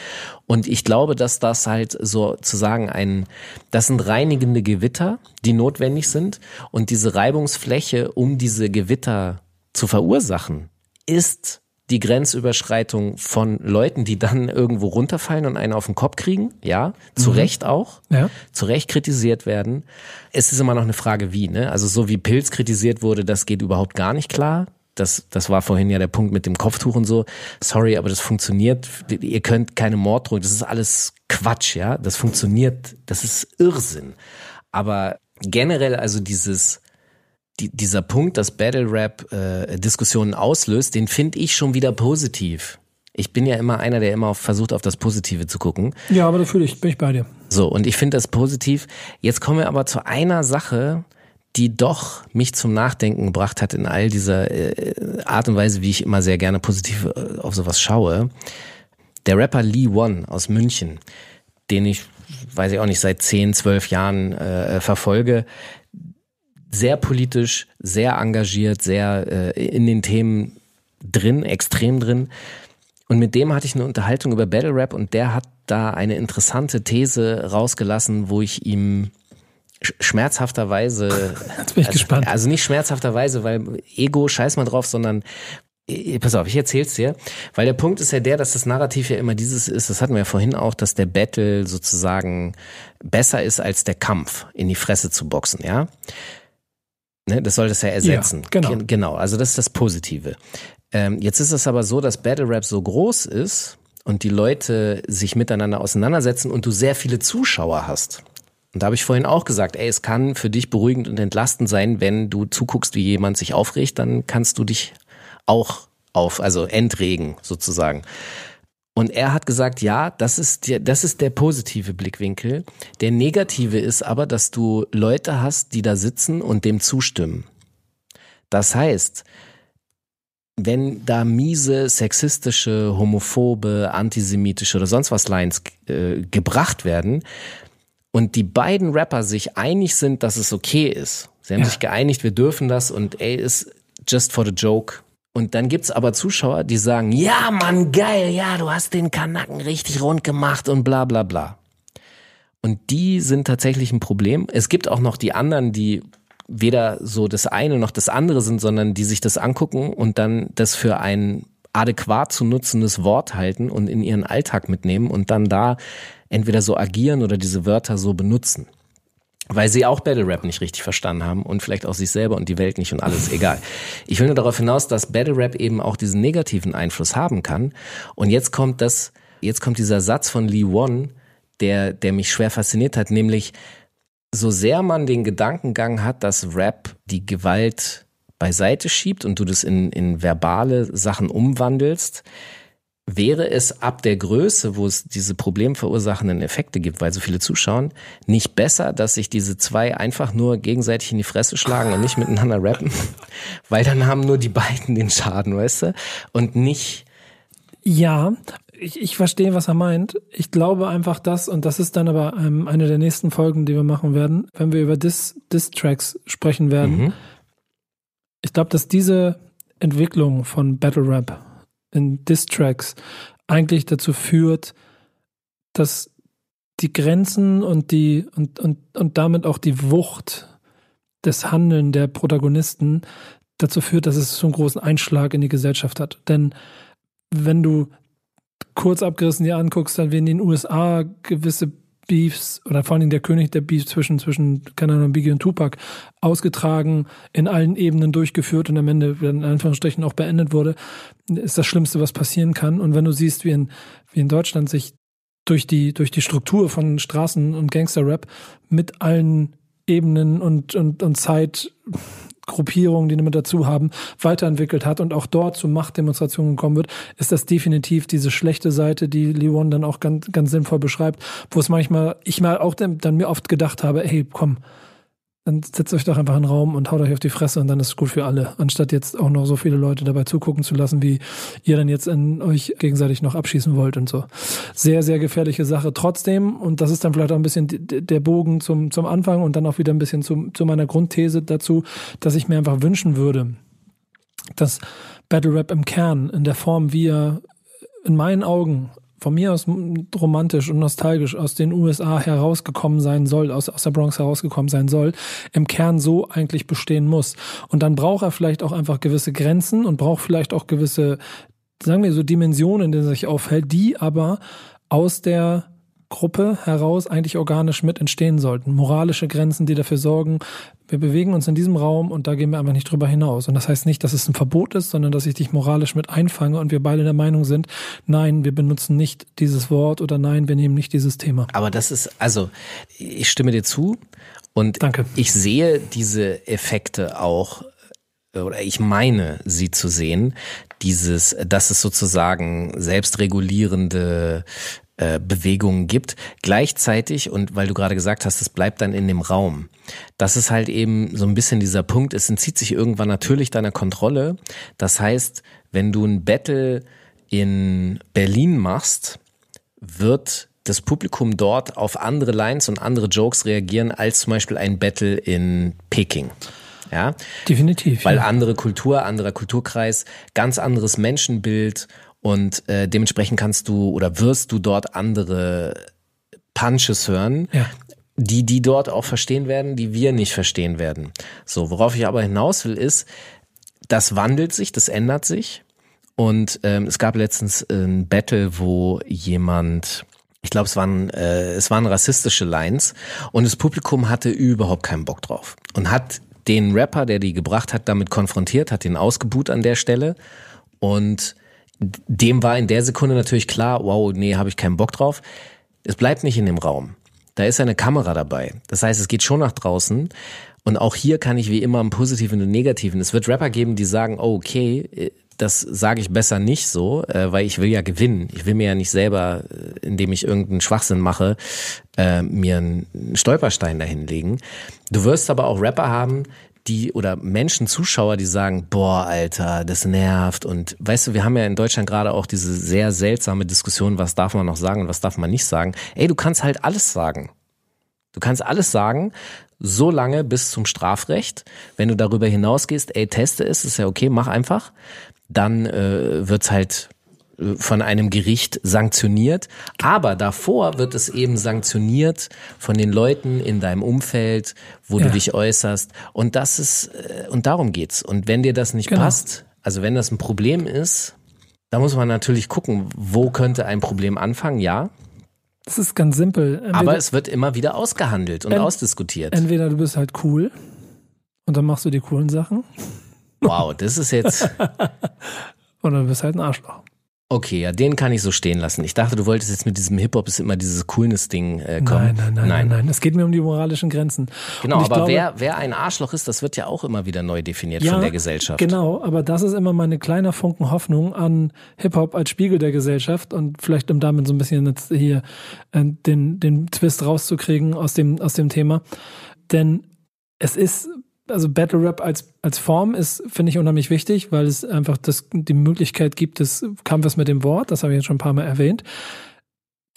Speaker 3: Und ich glaube, dass das halt sozusagen ein, das sind reinigende Gewitter, die notwendig sind. Und diese Reibungsfläche, um diese Gewitter zu verursachen, ist die Grenzüberschreitung von Leuten, die dann irgendwo runterfallen und einen auf den Kopf kriegen, ja, zu Recht auch,
Speaker 2: Ja.
Speaker 3: zu Recht kritisiert werden. Es ist immer noch eine Frage, wie, ne? Also so wie Pilz kritisiert wurde, das geht überhaupt gar nicht klar. Das, das war vorhin ja der Punkt mit dem Kopftuch und so. Sorry, aber das funktioniert. Ihr könnt keine Morddrohung. Das ist alles Quatsch, ja. Das funktioniert. Das ist Irrsinn. Aber generell also dieses die, dieser Punkt, dass Battle Rap äh, Diskussionen auslöst, den finde ich schon wieder positiv. Ich bin ja immer einer, der immer auf, versucht, auf das Positive zu gucken.
Speaker 2: Ja, aber dafür ich, bin ich bei dir.
Speaker 3: So, und ich finde das positiv. Jetzt kommen wir aber zu einer Sache, die doch mich zum Nachdenken gebracht hat in all dieser äh, Art und Weise, wie ich immer sehr gerne positiv äh, auf sowas schaue. Der Rapper Lee One aus München, den ich, weiß ich auch nicht, seit 10, 12 Jahren äh, verfolge, sehr politisch, sehr engagiert, sehr äh, in den Themen drin, extrem drin. Und mit dem hatte ich eine Unterhaltung über Battle Rap und der hat da eine interessante These rausgelassen, wo ich ihm schmerzhafterweise.
Speaker 2: Jetzt bin ich
Speaker 3: also,
Speaker 2: gespannt.
Speaker 3: Also nicht schmerzhafterweise, weil Ego, scheiß mal drauf, sondern äh, Pass auf, ich erzähl's dir, weil der Punkt ist ja der, dass das Narrativ ja immer dieses ist, das hatten wir ja vorhin auch, dass der Battle sozusagen besser ist als der Kampf, in die Fresse zu boxen, ja? Ne, das soll das ja ersetzen.
Speaker 2: Ja, genau.
Speaker 3: Genau, also das ist das Positive. Ähm, jetzt ist es aber so, dass Battle Rap so groß ist und die Leute sich miteinander auseinandersetzen und du sehr viele Zuschauer hast. Und da habe ich vorhin auch gesagt, ey, es kann für dich beruhigend und entlastend sein, wenn du zuguckst, wie jemand sich aufregt, dann kannst du dich auch auf, also entregen sozusagen. Und er hat gesagt, ja, das ist, der, das ist der positive Blickwinkel. Der negative ist aber, dass du Leute hast, die da sitzen und dem zustimmen. Das heißt, wenn da miese, sexistische, homophobe, antisemitische oder sonst was Lines äh, gebracht werden und die beiden Rapper sich einig sind, dass es okay ist. Sie haben
Speaker 2: Ja.
Speaker 3: sich geeinigt, wir dürfen das und ey, ist just for the joke. Und dann gibt's aber Zuschauer, die sagen, ja Mann, geil, ja, du hast den Kanacken richtig rund gemacht und bla bla bla. Und die sind tatsächlich ein Problem. Es gibt auch noch die anderen, die weder so das eine noch das andere sind, sondern die sich das angucken und dann das für ein adäquat zu nutzendes Wort halten und in ihren Alltag mitnehmen und dann da entweder so agieren oder diese Wörter so benutzen. Weil sie auch Battle Rap nicht richtig verstanden haben und vielleicht auch sich selber und die Welt nicht und alles, egal. Ich will nur darauf hinaus, dass Battle Rap eben auch diesen negativen Einfluss haben kann. Und jetzt kommt das, jetzt kommt dieser Satz von Lee Won, der, der mich schwer fasziniert hat, nämlich, so sehr man den Gedankengang hat, dass Rap die Gewalt beiseite schiebt und du das in, in verbale Sachen umwandelst, wäre es ab der Größe, wo es diese problemverursachenden Effekte gibt, weil so viele zuschauen, nicht besser, dass sich diese zwei einfach nur gegenseitig in die Fresse schlagen und nicht miteinander rappen? Weil dann haben nur die beiden den Schaden, weißt du? Und nicht,
Speaker 2: Ja, ich, ich verstehe, was er meint. Ich glaube einfach das, und das ist dann aber ähm, eine der nächsten Folgen, die wir machen werden, wenn wir über Diss, Diss-Tracks sprechen werden.
Speaker 3: Mhm.
Speaker 2: Ich glaube, dass diese Entwicklung von Battle Rap in Diss-Tracks eigentlich dazu führt, dass die Grenzen und die und, und, und damit auch die Wucht des Handeln der Protagonisten dazu führt, dass es so einen großen Einschlag in die Gesellschaft hat. Denn wenn du kurz abgerissen dir anguckst, dann werden in den USA gewisse Beefs oder vor Dingen der König der Beefs zwischen, zwischen, keine Ahnung, Biggie und Tupac ausgetragen, in allen Ebenen durchgeführt und am Ende in Anführungsstrichen auch beendet wurde, ist das Schlimmste, was passieren kann. Und wenn du siehst, wie in, wie in Deutschland sich durch die, durch die Struktur von Straßen- und Gangster-Rap mit allen Ebenen und, und, und Zeitgruppierungen, die damit dazu haben, weiterentwickelt hat und auch dort zu Machtdemonstrationen gekommen wird, ist das definitiv diese schlechte Seite, die Leon dann auch ganz, ganz sinnvoll beschreibt, wo es manchmal, ich mal auch dann mir oft gedacht habe, hey, komm, dann setzt euch doch einfach in den Raum und haut euch auf die Fresse und dann ist es gut für alle, anstatt jetzt auch noch so viele Leute dabei zugucken zu lassen, wie ihr dann jetzt in euch gegenseitig noch abschießen wollt und so. Sehr, sehr gefährliche Sache. Trotzdem, und das ist dann vielleicht auch ein bisschen der Bogen zum, zum Anfang und dann auch wieder ein bisschen zu, zu meiner Grundthese dazu, dass ich mir einfach wünschen würde, dass Battle Rap im Kern, in der Form, wie er in meinen Augen von mir aus romantisch und nostalgisch aus den USA herausgekommen sein soll, aus, aus der Bronx herausgekommen sein soll, im Kern so eigentlich bestehen muss. Und dann braucht er vielleicht auch einfach gewisse Grenzen und braucht vielleicht auch gewisse, sagen wir so, Dimensionen, in denen er sich aufhält, die aber aus der Gruppe heraus eigentlich organisch mit entstehen sollten. Moralische Grenzen, die dafür sorgen, wir bewegen uns in diesem Raum und da gehen wir einfach nicht drüber hinaus. Und das heißt nicht, dass es ein Verbot ist, sondern dass ich dich moralisch mit einfange und wir beide der Meinung sind, nein, wir benutzen nicht dieses Wort oder nein, wir nehmen nicht dieses Thema.
Speaker 3: Aber das ist, also, ich stimme dir zu und
Speaker 2: Danke.
Speaker 3: ich sehe diese Effekte auch oder ich meine sie zu sehen, dieses, dass es sozusagen selbstregulierende äh, Bewegungen gibt. Gleichzeitig, und weil du gerade gesagt hast, es bleibt dann in dem Raum, das ist halt eben so ein bisschen dieser Punkt, es entzieht sich irgendwann natürlich deiner Kontrolle. Das heißt, wenn du ein Battle in Berlin machst, wird das Publikum dort auf andere Lines und andere Jokes reagieren als zum Beispiel ein Battle in Peking. Ja,
Speaker 2: Definitiv.
Speaker 3: weil
Speaker 2: ja.
Speaker 3: andere Kultur, anderer Kulturkreis, ganz anderes Menschenbild und äh, dementsprechend kannst du oder wirst du dort andere Punches hören,
Speaker 2: Ja.
Speaker 3: die die dort auch verstehen werden, die wir nicht verstehen werden. So, worauf ich aber hinaus will, ist, das wandelt sich, das ändert sich. Und ähm, es gab letztens ein Battle, wo jemand, ich glaube, es waren äh, es waren rassistische Lines und das Publikum hatte überhaupt keinen Bock drauf und hat den Rapper, der die gebracht hat, damit konfrontiert, hat ihn ausgebuht an der Stelle und dem war in der Sekunde natürlich klar, wow, nee, habe ich keinen Bock drauf. Es bleibt nicht in dem Raum. Da ist eine Kamera dabei. Das heißt, es geht schon nach draußen. Und auch hier kann ich wie immer im Positiven und Negativen. Es wird Rapper geben, die sagen, oh, okay, äh, das sage ich besser nicht so, äh, weil ich will ja gewinnen. Ich will mir ja nicht selber, äh, indem ich irgendeinen Schwachsinn mache, mir einen Stolperstein dahinlegen. Du wirst aber auch Rapper haben, die oder Menschen, Zuschauer, die sagen, boah, Alter, das nervt. Und weißt du, wir haben ja in Deutschland gerade auch diese sehr seltsame Diskussion, was darf man noch sagen und was darf man nicht sagen. Ey, du kannst halt alles sagen. Du kannst alles sagen, so lange bis zum Strafrecht. Wenn du darüber hinausgehst, ey, teste es, ist ja okay, mach einfach. Dann äh, wird's halt von einem Gericht sanktioniert. Aber davor wird es eben sanktioniert von den Leuten in deinem Umfeld, wo
Speaker 2: Ja.
Speaker 3: du dich äußerst. Und das ist, äh, und darum geht's. Und wenn dir das nicht
Speaker 2: Genau.
Speaker 3: passt, also wenn das ein Problem ist, da muss man natürlich gucken, wo könnte ein Problem anfangen, ja.
Speaker 2: Das ist ganz simpel. Entweder,
Speaker 3: Aber es wird immer wieder ausgehandelt und
Speaker 2: Ent-
Speaker 3: ausdiskutiert.
Speaker 2: entweder du bist halt cool und dann machst du die coolen Sachen
Speaker 3: Wow, das ist jetzt.
Speaker 2: oder du bist halt ein Arschloch.
Speaker 3: Okay, ja, den kann ich so stehen lassen. Ich dachte, du wolltest jetzt mit diesem Hip-Hop ist immer dieses Coolness-Ding äh, kommen.
Speaker 2: Nein, nein, nein, nein, nein. Es geht mir um die moralischen Grenzen.
Speaker 3: Genau, aber
Speaker 2: glaube-
Speaker 3: wer, wer ein Arschloch ist, das wird ja auch immer wieder neu definiert
Speaker 2: Ja,
Speaker 3: von der Gesellschaft.
Speaker 2: Genau, aber das ist immer meine kleine Funken Hoffnung an Hip-Hop als Spiegel der Gesellschaft und vielleicht um damit so ein bisschen jetzt hier äh, den, den Twist rauszukriegen aus dem, aus dem Thema. Denn es ist, also Battle Rap als, als Form ist, finde ich, unheimlich wichtig, weil es einfach das, die Möglichkeit gibt des Kampfes mit dem Wort, das habe ich jetzt schon ein paar Mal erwähnt.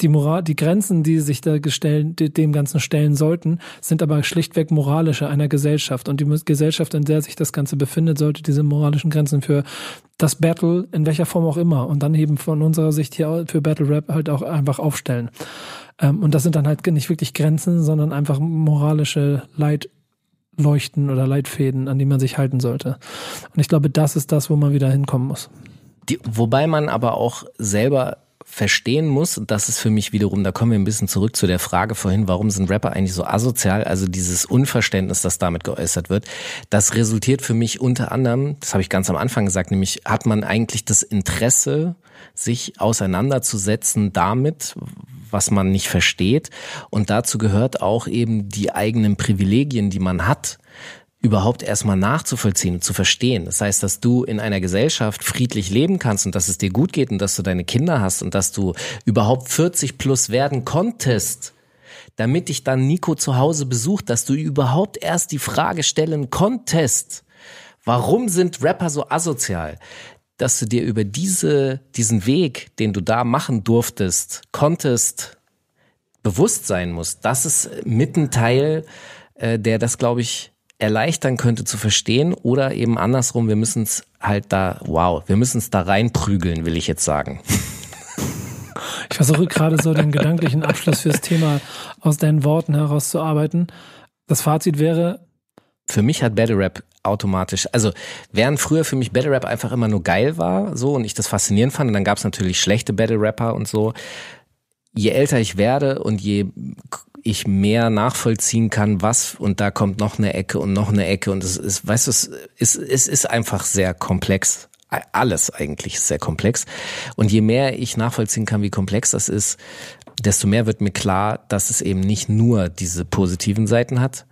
Speaker 2: Die Moral, die Grenzen, die sich da gestellen, dem Ganzen stellen sollten, sind aber schlichtweg moralische einer Gesellschaft. Und die Gesellschaft, in der sich das Ganze befindet, sollte diese moralischen Grenzen für das Battle, in welcher Form auch immer, und dann eben von unserer Sicht hier für Battle Rap halt auch einfach aufstellen. Ähm, und das sind dann halt nicht wirklich Grenzen, sondern einfach moralische Leitleuchten oder Leitfäden, an die man sich halten sollte. Und ich glaube, das ist das, wo man wieder hinkommen muss.
Speaker 3: Die, wobei man aber auch selber verstehen muss, das ist für mich wiederum, da kommen wir ein bisschen zurück zu der Frage vorhin, warum sind Rapper eigentlich so asozial, also dieses Unverständnis, das damit geäußert wird, das resultiert für mich unter anderem, das habe ich ganz am Anfang gesagt, nämlich hat man eigentlich das Interesse, sich auseinanderzusetzen damit, was man nicht versteht. Und dazu gehört auch eben die eigenen Privilegien, die man hat, überhaupt erstmal nachzuvollziehen und zu verstehen. Das heißt, dass du in einer Gesellschaft friedlich leben kannst und dass es dir gut geht und dass du deine Kinder hast und dass du überhaupt 40 plus werden konntest, damit dich dann Nico zu Hause besucht, dass du überhaupt erst die Frage stellen konntest, warum sind Rapper so asozial? Dass du dir über diese, diesen Weg, den du da machen durftest, konntest, bewusst sein musst. Das ist mit ein Teil, äh, der das, glaube ich, erleichtern könnte zu verstehen oder eben andersrum, wir müssen es halt da, wow, wir müssen es da reinprügeln, will ich jetzt sagen.
Speaker 2: Ich versuche gerade so den gedanklichen Abschluss fürs Thema aus deinen Worten herauszuarbeiten. Das Fazit wäre,
Speaker 3: Für mich hat Battle Rap automatisch, also während früher für mich Battle Rap einfach immer nur geil war, so und ich das faszinierend fand, und dann gab es natürlich schlechte Battle Rapper und so. je älter ich werde und je ich mehr nachvollziehen kann, was und da kommt noch eine Ecke und noch eine Ecke und es ist, weißt du, es ist, es ist einfach sehr komplex. Alles eigentlich ist sehr komplex. Und je mehr ich nachvollziehen kann, wie komplex das ist, desto mehr wird mir klar, dass es eben nicht nur diese positiven Seiten hat,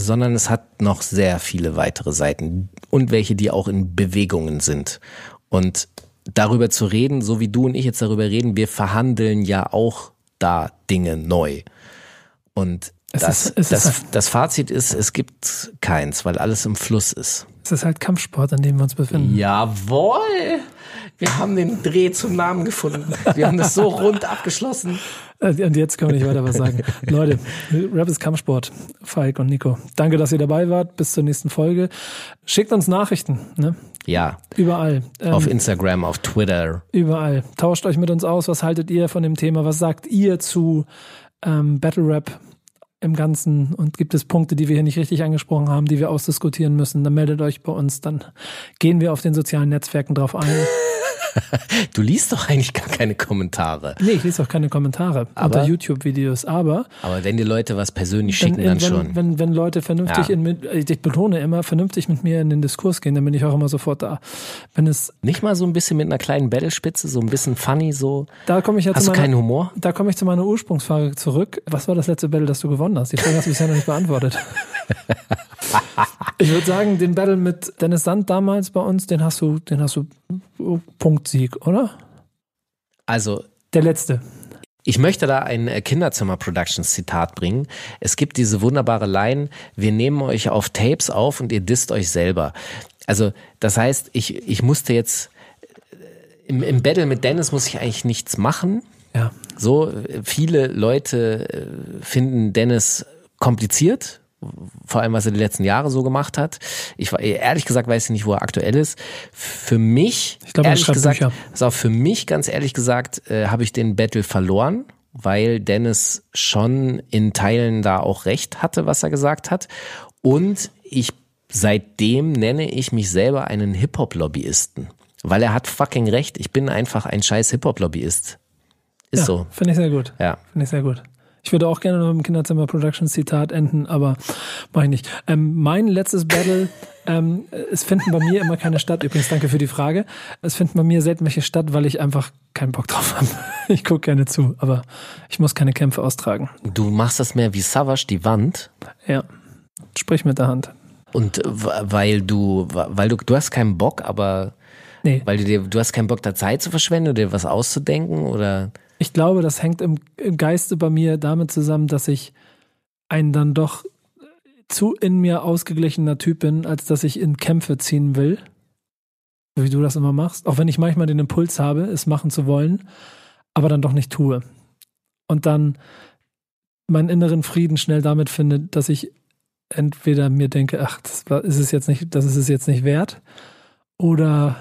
Speaker 3: sondern es hat noch sehr viele weitere Seiten und welche, die auch in Bewegungen sind. Und darüber zu reden, so wie du und ich jetzt darüber reden, wir verhandeln ja auch da Dinge neu. Und
Speaker 2: Es
Speaker 3: das,
Speaker 2: ist-
Speaker 3: das, das Fazit ist, es gibt keins, weil alles im Fluss ist.
Speaker 2: Es ist halt Kampfsport, an dem wir uns befinden.
Speaker 3: Jawohl! Wir haben den Dreh zum Namen gefunden. Wir haben das so rund abgeschlossen.
Speaker 2: Äh, Und jetzt können wir nicht weiter was sagen. Leute, Rap ist Kampfsport. Falk und Nico. Danke, dass ihr dabei wart. Bis zur nächsten Folge. Schickt uns Nachrichten. Ne?
Speaker 3: Ja,
Speaker 2: Überall. Ähm,
Speaker 3: auf Instagram, auf Twitter.
Speaker 2: Überall. Tauscht euch mit uns aus. Was haltet ihr von dem Thema? Was sagt ihr zu ähm, Battle Rap im Ganzen? Und gibt es Punkte, die wir hier nicht richtig angesprochen haben, die wir ausdiskutieren müssen? Dann meldet euch bei uns. Dann gehen wir auf den sozialen Netzwerken drauf ein.
Speaker 3: Du liest doch eigentlich gar keine Kommentare.
Speaker 2: Nee, ich lese auch keine Kommentare unter
Speaker 3: Aber-
Speaker 2: YouTube-Videos. Aber
Speaker 3: Aber wenn die Leute was persönlich
Speaker 2: wenn,
Speaker 3: schicken, dann
Speaker 2: wenn,
Speaker 3: schon.
Speaker 2: wenn, wenn Leute vernünftig
Speaker 3: Ja.
Speaker 2: in, mit, ich betone immer, vernünftig mit mir in den Diskurs gehen, dann bin ich auch immer sofort da. Wenn es,
Speaker 3: Nicht mal so ein bisschen mit einer kleinen Battlespitze, so ein bisschen funny, so.
Speaker 2: da komme ich ja
Speaker 3: Hast
Speaker 2: zu
Speaker 3: du
Speaker 2: meiner,
Speaker 3: keinen Humor?
Speaker 2: Da komme ich zu meiner Ursprungsfrage zurück. Was war das letzte Battle, das du gewonnen hast? Die Frage hast du bisher noch nicht beantwortet. ich würde sagen, den Battle mit Dennis Sand damals bei uns, den hast du, den hast du oh, Punktsieg, oder?
Speaker 3: Also,
Speaker 2: Der letzte.
Speaker 3: Ich möchte da ein äh, Kinderzimmer Productions Zitat bringen. Es gibt diese wunderbare Line, wir nehmen euch auf Tapes auf und ihr disst euch selber. Also, das heißt, ich, ich musste jetzt, äh, im, im Battle mit Dennis muss ich eigentlich nichts machen.
Speaker 2: Ja.
Speaker 3: So, äh, viele Leute finden Dennis kompliziert, vor allem was er die letzten Jahre so gemacht hat. Ich war ehrlich gesagt weiß ich nicht, wo er aktuell ist. Für mich,
Speaker 2: Ich glaube,
Speaker 3: ehrlich gesagt, auch für mich ganz ehrlich gesagt, äh, habe ich den Battle verloren, weil Dennis schon in Teilen da auch recht hatte, was er gesagt hat. Und ich seitdem nenne ich mich selber einen Hip-Hop-Lobbyisten. Weil er hat fucking recht. Ich bin einfach ein scheiß Hip-Hop-Lobbyist. Ist
Speaker 2: ja,
Speaker 3: so.
Speaker 2: Finde ich sehr gut.
Speaker 3: Ja.
Speaker 2: Finde ich sehr gut. Ich würde auch gerne noch dem Kinderzimmer Productions Zitat enden, aber mache ich nicht. Ähm, mein letztes Battle, ähm, es finden bei mir immer keine statt. Übrigens, danke für die Frage. Es finden bei mir selten welche statt, weil ich einfach keinen Bock drauf habe. Ich gucke gerne zu, aber ich muss keine Kämpfe austragen.
Speaker 3: Du machst das mehr wie Savage die Wand.
Speaker 2: Ja. Sprich mit der Hand.
Speaker 3: Und weil du, weil du, du hast keinen Bock, aber
Speaker 2: Nee,
Speaker 3: weil du dir, du hast keinen Bock, da Zeit zu verschwenden oder dir was auszudenken oder
Speaker 2: ich glaube, das hängt im, im Geiste bei mir damit zusammen, dass ich ein dann doch zu in mir ausgeglichener Typ bin, als dass ich in Kämpfe ziehen will. So Wie du das immer machst. Auch wenn ich manchmal den Impuls habe, es machen zu wollen, aber dann doch nicht tue. Und dann meinen inneren Frieden schnell damit finde, dass ich entweder mir denke, ach, das ist es jetzt nicht, das ist es jetzt nicht wert, oder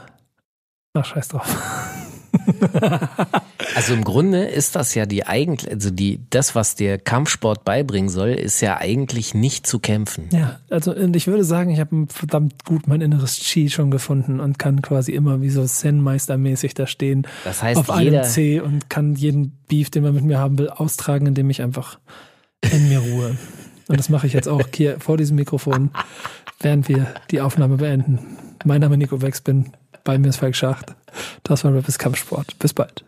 Speaker 2: ach, scheiß drauf.
Speaker 3: Also im Grunde ist das ja die eigentlich, also die, das, was dir Kampfsport beibringen soll, ist ja eigentlich nicht zu kämpfen.
Speaker 2: Ja, also und ich würde sagen, ich habe verdammt gut mein inneres Chi schon gefunden und kann quasi immer wie so Zen-Meistermäßig da stehen.
Speaker 3: Das heißt,
Speaker 2: auf einem
Speaker 3: jeder,
Speaker 2: C und kann jeden Beef, den man mit mir haben will, austragen, indem ich einfach in mir ruhe. Und das mache ich jetzt auch hier vor diesem Mikrofon, während wir die Aufnahme beenden. Mein Name ist Nico Wex, bin bei mir ist Falk Schacht. Das war Rappers Kampfsport. Bis bald.